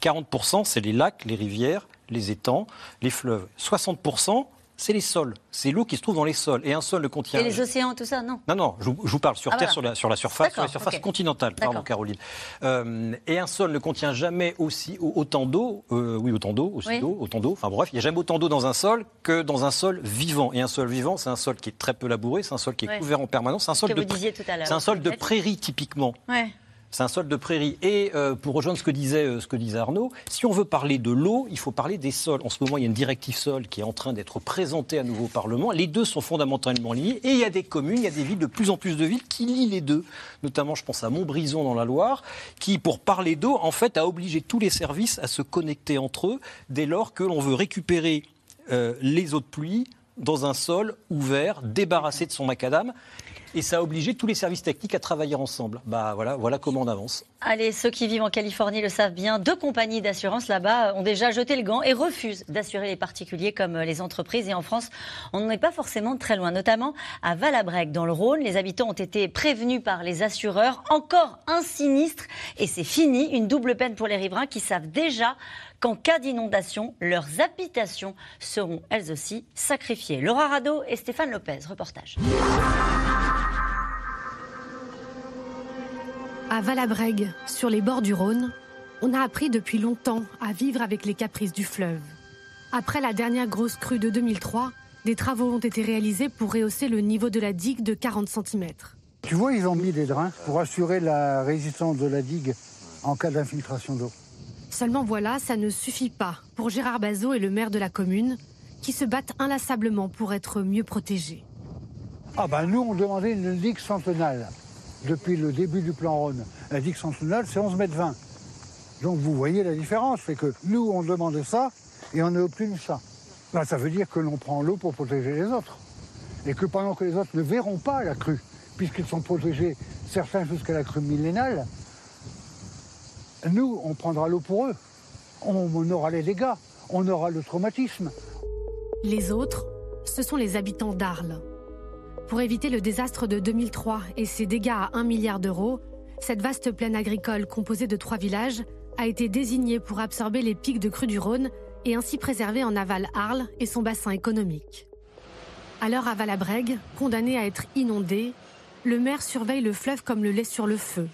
40%, c'est les lacs, les rivières, les étangs, les fleuves. 60%, c'est les sols. C'est l'eau qui se trouve dans les sols. Et un sol ne contient. Et les océans, tout ça, non Non, non, je, vous- je vous parle sur Ah, Terre, voilà. sur, la, sur la surface, sur la surface continentale, pardon. Caroline. Euh, et un sol ne contient jamais aussi au- autant d'eau, euh, oui autant d'eau, aussi Oui. d'eau, autant d'eau. Enfin bref, il n'y a jamais autant d'eau dans un sol que dans un sol vivant. Et un sol vivant, c'est un sol qui est très peu labouré, c'est un sol qui est couvert en permanence, c'est un sol de c'est un sol prairie typiquement. Ouais. C'est un sol de prairie. Et euh, pour rejoindre ce que, disait, euh, ce que disait Arnaud, si on veut parler de l'eau, il faut parler des sols. En ce moment, il y a une directive sol qui est en train d'être présentée à nouveau au Parlement. Les deux sont fondamentalement liés. Et il y a des communes, il y a des villes, de plus en plus de villes qui lient les deux. Notamment, je pense à Montbrison dans la Loire, qui, pour parler d'eau, en fait, a obligé tous les services à se connecter entre eux dès lors que l'on veut récupérer euh, les eaux de pluie dans un sol ouvert, débarrassé de son macadam. Et ça a obligé tous les services techniques à travailler ensemble. Bah voilà, voilà comment on avance. Allez, ceux qui vivent en Californie le savent bien. Deux compagnies d'assurance là-bas ont déjà jeté le gant et refusent d'assurer les particuliers comme les entreprises. Et en France, on n'en est pas forcément très loin. Notamment à Valabrec, dans le Rhône, les habitants ont été prévenus par les assureurs. Encore un sinistre et c'est fini. Une double peine pour les riverains qui savent déjà qu'en cas d'inondation, leurs habitations seront elles aussi sacrifiées. Laura Rado et Stéphane Lopez, reportage. À Valabrègue, sur les bords du Rhône, on a appris depuis longtemps à vivre avec les caprices du fleuve. Après la dernière grosse crue de 2003, des travaux ont été réalisés pour rehausser le niveau de la digue de 40 cm. Tu vois, ils ont mis des drains pour assurer la résistance de la digue en cas d'infiltration d'eau. Seulement voilà, ça ne suffit pas pour Gérard Bazot et le maire de la commune, qui se battent inlassablement pour être mieux protégés. Ah ben nous, on demandait une digue centenale depuis le début du plan Rhône. La digue centenale, c'est 11 mètres 20. Donc vous voyez la différence, c'est que nous, on demande ça et on obtenu ça. Ça veut dire que l'on prend l'eau pour protéger les autres. Et que pendant que les autres ne verront pas la crue, puisqu'ils sont protégés, certains jusqu'à la crue millénale, nous, on prendra l'eau pour eux. On aura les dégâts, on aura le traumatisme. Les autres, ce sont les habitants d'Arles. Pour éviter le désastre de 2003 et ses dégâts à 1 milliard d'euros, cette vaste plaine agricole composée de trois villages a été désignée pour absorber les pics de crue du Rhône et ainsi préserver en aval Arles et son bassin économique. Alors à Valabrègue, condamné à être inondé, le maire surveille le fleuve comme le lait sur le feu.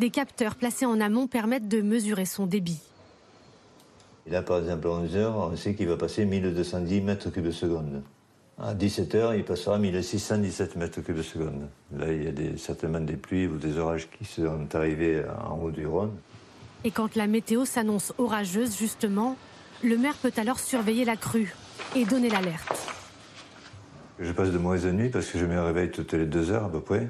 Des capteurs placés en amont permettent de mesurer son débit. Et là, par exemple, à 11h, on sait qu'il va passer 1210 mètres cubes seconde. À 17h, il passera 1617 mètres cubes seconde. Là, il y a des, certainement des pluies ou des orages qui sont arrivés en haut du Rhône. Et quand la météo s'annonce orageuse, justement, le maire peut alors surveiller la crue et donner l'alerte. Je passe de mauvaise nuit parce que je me réveille toutes les deux heures à peu près.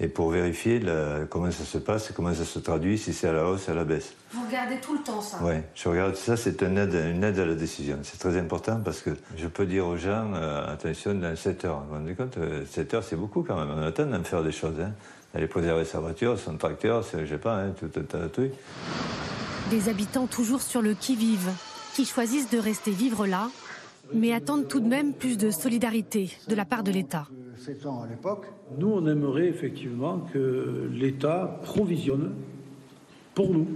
Et pour vérifier comment ça se passe, comment ça se traduit, si c'est à la hausse, à la baisse. Vous regardez tout le temps ça Oui, je regarde ça, c'est une aide, une aide à la décision. C'est très important parce que je peux dire aux gens, euh, attention, dans 7 heures. Vous vous rendez compte, 7 euh, heures, c'est beaucoup quand même. On a le temps d'en faire des choses. Hein. D'aller préserver sa voiture, son tracteur, je sais pas, hein, tout un tas de trucs. Des habitants toujours sur le qui-vive, qui choisissent de rester vivre là, mais attendent tout de même plus de solidarité de la part de l'État. Nous, on aimerait effectivement que l'État provisionne pour nous,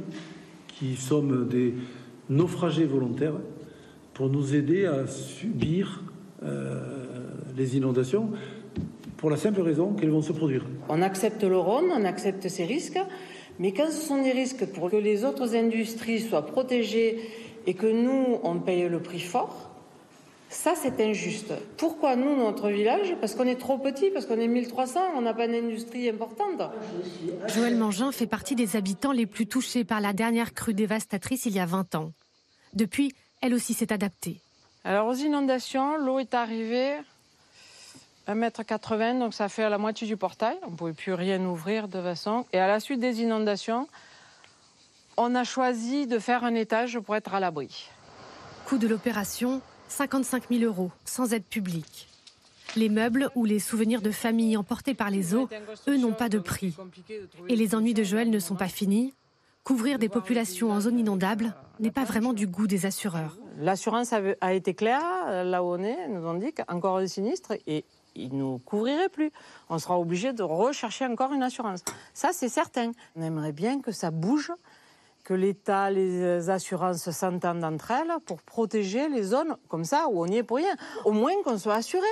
qui sommes des naufragés volontaires, pour nous aider à subir euh, les inondations, pour la simple raison qu'elles vont se produire. On accepte le Rhône, on accepte ces risques, mais quand ce sont des risques pour que les autres industries soient protégées et que nous, on paye le prix fort, ça, c'est injuste. Pourquoi nous, notre village Parce qu'on est trop petit, parce qu'on est 1300, on n'a pas d'industrie importante. Joël Mangin fait partie des habitants les plus touchés par la dernière crue dévastatrice il y a 20 ans. Depuis, elle aussi s'est adaptée. Alors aux inondations, l'eau est arrivée 1m80, donc ça fait la moitié du portail. On ne pouvait plus rien ouvrir de façon. Et à la suite des inondations, on a choisi de faire un étage pour être à l'abri. Coût de l'opération 55 000 euros, sans aide publique. Les meubles ou les souvenirs de famille emportés par les eaux, eux, n'ont pas de prix. Et les ennuis de Joël ne sont pas finis. Couvrir des populations en zone inondable n'est pas vraiment du goût des assureurs. L'assurance a été claire, là où on est, nous ont dit qu'encore un sinistre et ils ne nous couvriraient plus. On sera obligé de rechercher encore une assurance. Ça, c'est certain. On aimerait bien que ça bouge que l'État, les assurances s'entendent entre elles pour protéger les zones comme ça où on n'y est pour rien. Au moins qu'on soit assuré.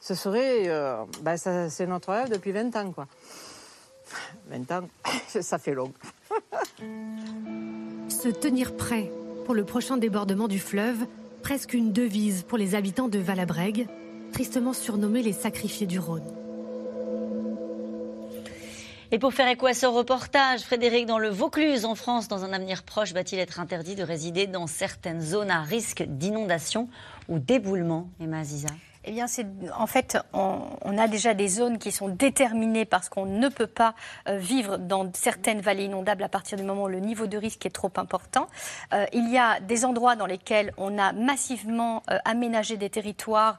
Ce serait. Euh, ben c'est notre rêve depuis 20 ans, quoi. 20 ans, ça fait long. Se tenir prêt pour le prochain débordement du fleuve, presque une devise pour les habitants de Valabrègue, tristement surnommés les sacrifiés du Rhône. Et pour faire écho à ce reportage, Frédéric, dans le Vaucluse, en France, dans un avenir proche, va-t-il être interdit de résider dans certaines zones à risque d'inondation ou d'éboulement, Emma Aziza eh bien, c'est en fait, on, a déjà des zones qui sont déterminées parce qu'on ne peut pas euh, vivre dans certaines vallées inondables à partir du moment où le niveau de risque est trop important. Euh, il y a des endroits dans lesquels on a massivement euh, aménagé des territoires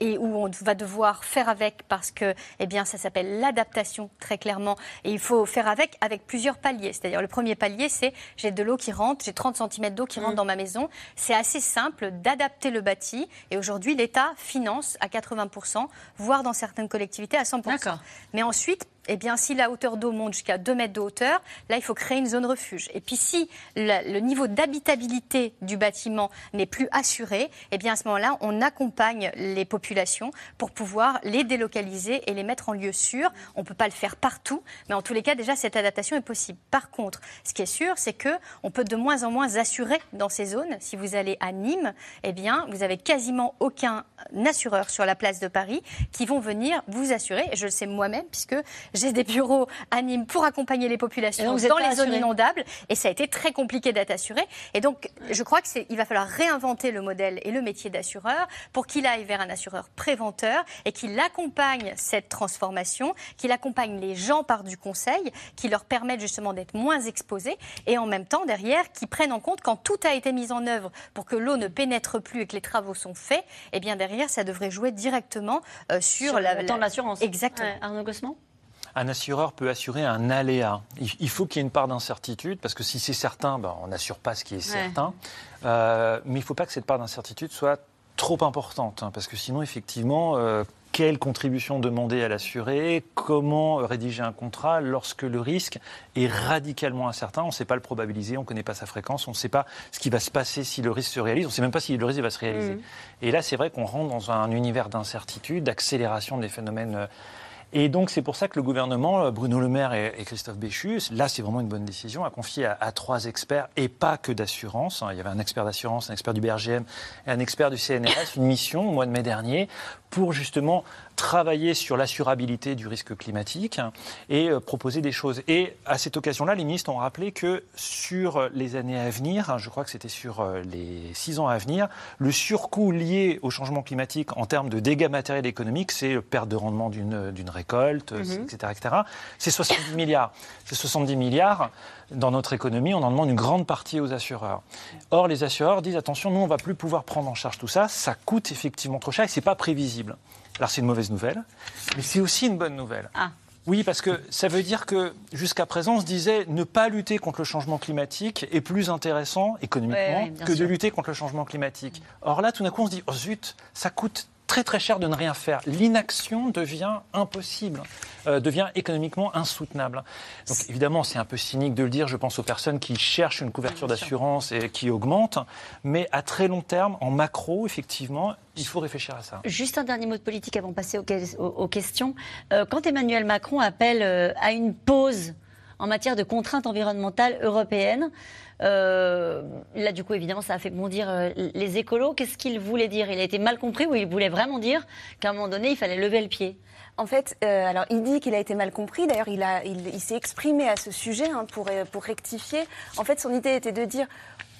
et où on va devoir faire avec parce que, eh bien, ça s'appelle l'adaptation très clairement. Et il faut faire avec avec plusieurs paliers. C'est-à-dire, le premier palier, c'est j'ai de l'eau qui rentre, j'ai 30 cm d'eau qui rentre mmh. dans ma maison. C'est assez simple d'adapter le bâti. Et aujourd'hui, l'État finance à 80%, voire dans certaines collectivités à 100%. Mais ensuite, eh bien, si la hauteur d'eau monte jusqu'à 2 mètres de hauteur, là, il faut créer une zone refuge. Et puis, si le, niveau d'habitabilité du bâtiment n'est plus assuré, eh bien, à ce moment-là, on accompagne les populations pour pouvoir les délocaliser et les mettre en lieu sûr. On ne peut pas le faire partout, mais en tous les cas, déjà, cette adaptation est possible. Par contre, ce qui est sûr, c'est que on peut de moins en moins assurer dans ces zones. Si vous allez à Nîmes, eh bien, vous avez quasiment aucun assureur sur la place de Paris qui vont venir vous assurer. Et je le sais moi-même, puisque j'ai des bureaux à Nîmes pour accompagner les populations dans les zones inondables. Et ça a été très compliqué d'être assuré. Et donc, je crois qu'il va falloir réinventer le modèle et le métier d'assureur pour qu'il aille vers un assureur préventeur et qu'il accompagne cette transformation, qu'il accompagne les gens par du conseil, qui leur permette justement d'être moins exposés et en même temps, derrière, qui prennent en compte quand tout a été mis en œuvre pour que l'eau ne pénètre plus et que les travaux sont faits, et eh bien derrière, ça devrait jouer directement euh, sur, la, le temps de l'assurance. Exactement. Arnaud Gossement un assureur peut assurer un aléa. Il faut qu'il y ait une part d'incertitude, parce que si c'est certain, ben, on n'assure pas ce qui est certain. Euh, mais il ne faut pas que cette part d'incertitude soit trop importante, hein, parce que sinon, effectivement, euh, quelle contribution demander à l'assuré, comment rédiger un contrat lorsque le risque est radicalement incertain, on ne sait pas le probabiliser, on ne connaît pas sa fréquence, on ne sait pas ce qui va se passer si le risque se réalise, on ne sait même pas si le risque va se réaliser. Mmh. Et là, c'est vrai qu'on rentre dans un univers d'incertitude, d'accélération des phénomènes euh, et donc, c'est pour ça que le gouvernement, euh, Bruno Le Maire et, Christophe Béchu, là, c'est vraiment une bonne décision, a confié à, trois experts, et pas que d'assurance, hein. il y avait un expert d'assurance, un expert du BRGM et un expert du CNRS, une mission au mois de mai dernier pour justement travailler sur l'assurabilité du risque climatique et euh, proposer des choses. Et à cette occasion-là, les ministres ont rappelé que sur les années à venir, hein, je crois que c'était sur euh, les six ans à venir, le surcoût lié au changement climatique en termes de dégâts matériels et économiques, c'est perte de rendement d'une récolte, etc., mhm. etc. C'est 70 milliards. C'est 70 milliards dans notre économie, on en demande une grande partie aux assureurs. Or, les assureurs disent attention, nous, on ne va plus pouvoir prendre en charge tout ça, ça coûte effectivement trop cher et ce n'est pas prévisible. Alors, c'est une mauvaise nouvelle, mais c'est aussi une bonne nouvelle. Ah. Oui, parce que ça veut dire que jusqu'à présent, on se disait ne pas lutter contre le changement climatique est plus intéressant économiquement que de lutter contre le changement climatique. Or là, tout d'un coup, on se dit oh zut, ça coûte très très cher de ne rien faire. L'inaction devient impossible, euh, devient économiquement insoutenable. Donc évidemment, c'est un peu cynique de le dire. Je pense aux personnes qui cherchent une couverture d'assurance et qui augmentent. Mais à très long terme, en macro, effectivement, il faut réfléchir à ça. Juste un dernier mot de politique avant de passer aux, questions. Euh, quand Emmanuel Macron appelle euh, à une pause en matière de contraintes environnementales européennes, euh, là, du coup, évidemment, ça a fait bondir euh, les écolos. Qu'est-ce qu'il voulait dire? Il a été mal compris ou il voulait vraiment dire qu'à un moment donné, il fallait lever le pied? En fait, euh, alors il dit qu'il a été mal compris. D'ailleurs, il, il, s'est exprimé à ce sujet hein, pour, pour rectifier. En fait, son idée était de dire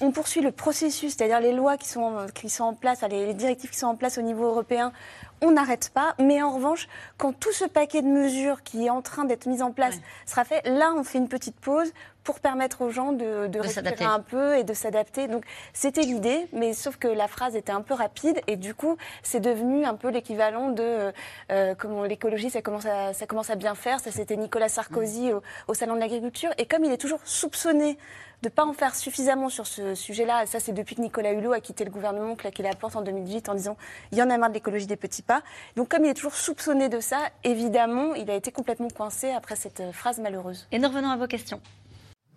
on poursuit le processus, c'est-à-dire les lois qui sont, qui sont en place, les directives qui sont en place au niveau européen on n'arrête pas. Mais en revanche, quand tout ce paquet de mesures qui est en train d'être mis en place sera fait, là, on fait une petite pause pour permettre aux gens de, de, respirer un peu et de s'adapter. Donc c'était l'idée, mais sauf que la phrase était un peu rapide et du coup c'est devenu un peu l'équivalent de euh, euh comment l'écologie ça commence à ça commence à bien faire. Ça c'était Nicolas Sarkozy au, au, salon de l'agriculture et comme il est toujours soupçonné de ne pas en faire suffisamment sur ce sujet-là. Ça, c'est depuis que Nicolas Hulot a quitté le gouvernement, claqué la porte en 2018 en disant il y en a marre de l'écologie des petits pas. Donc, comme il est toujours soupçonné de ça, évidemment, il a été complètement coincé après cette euh, phrase malheureuse. Et nous revenons à vos questions.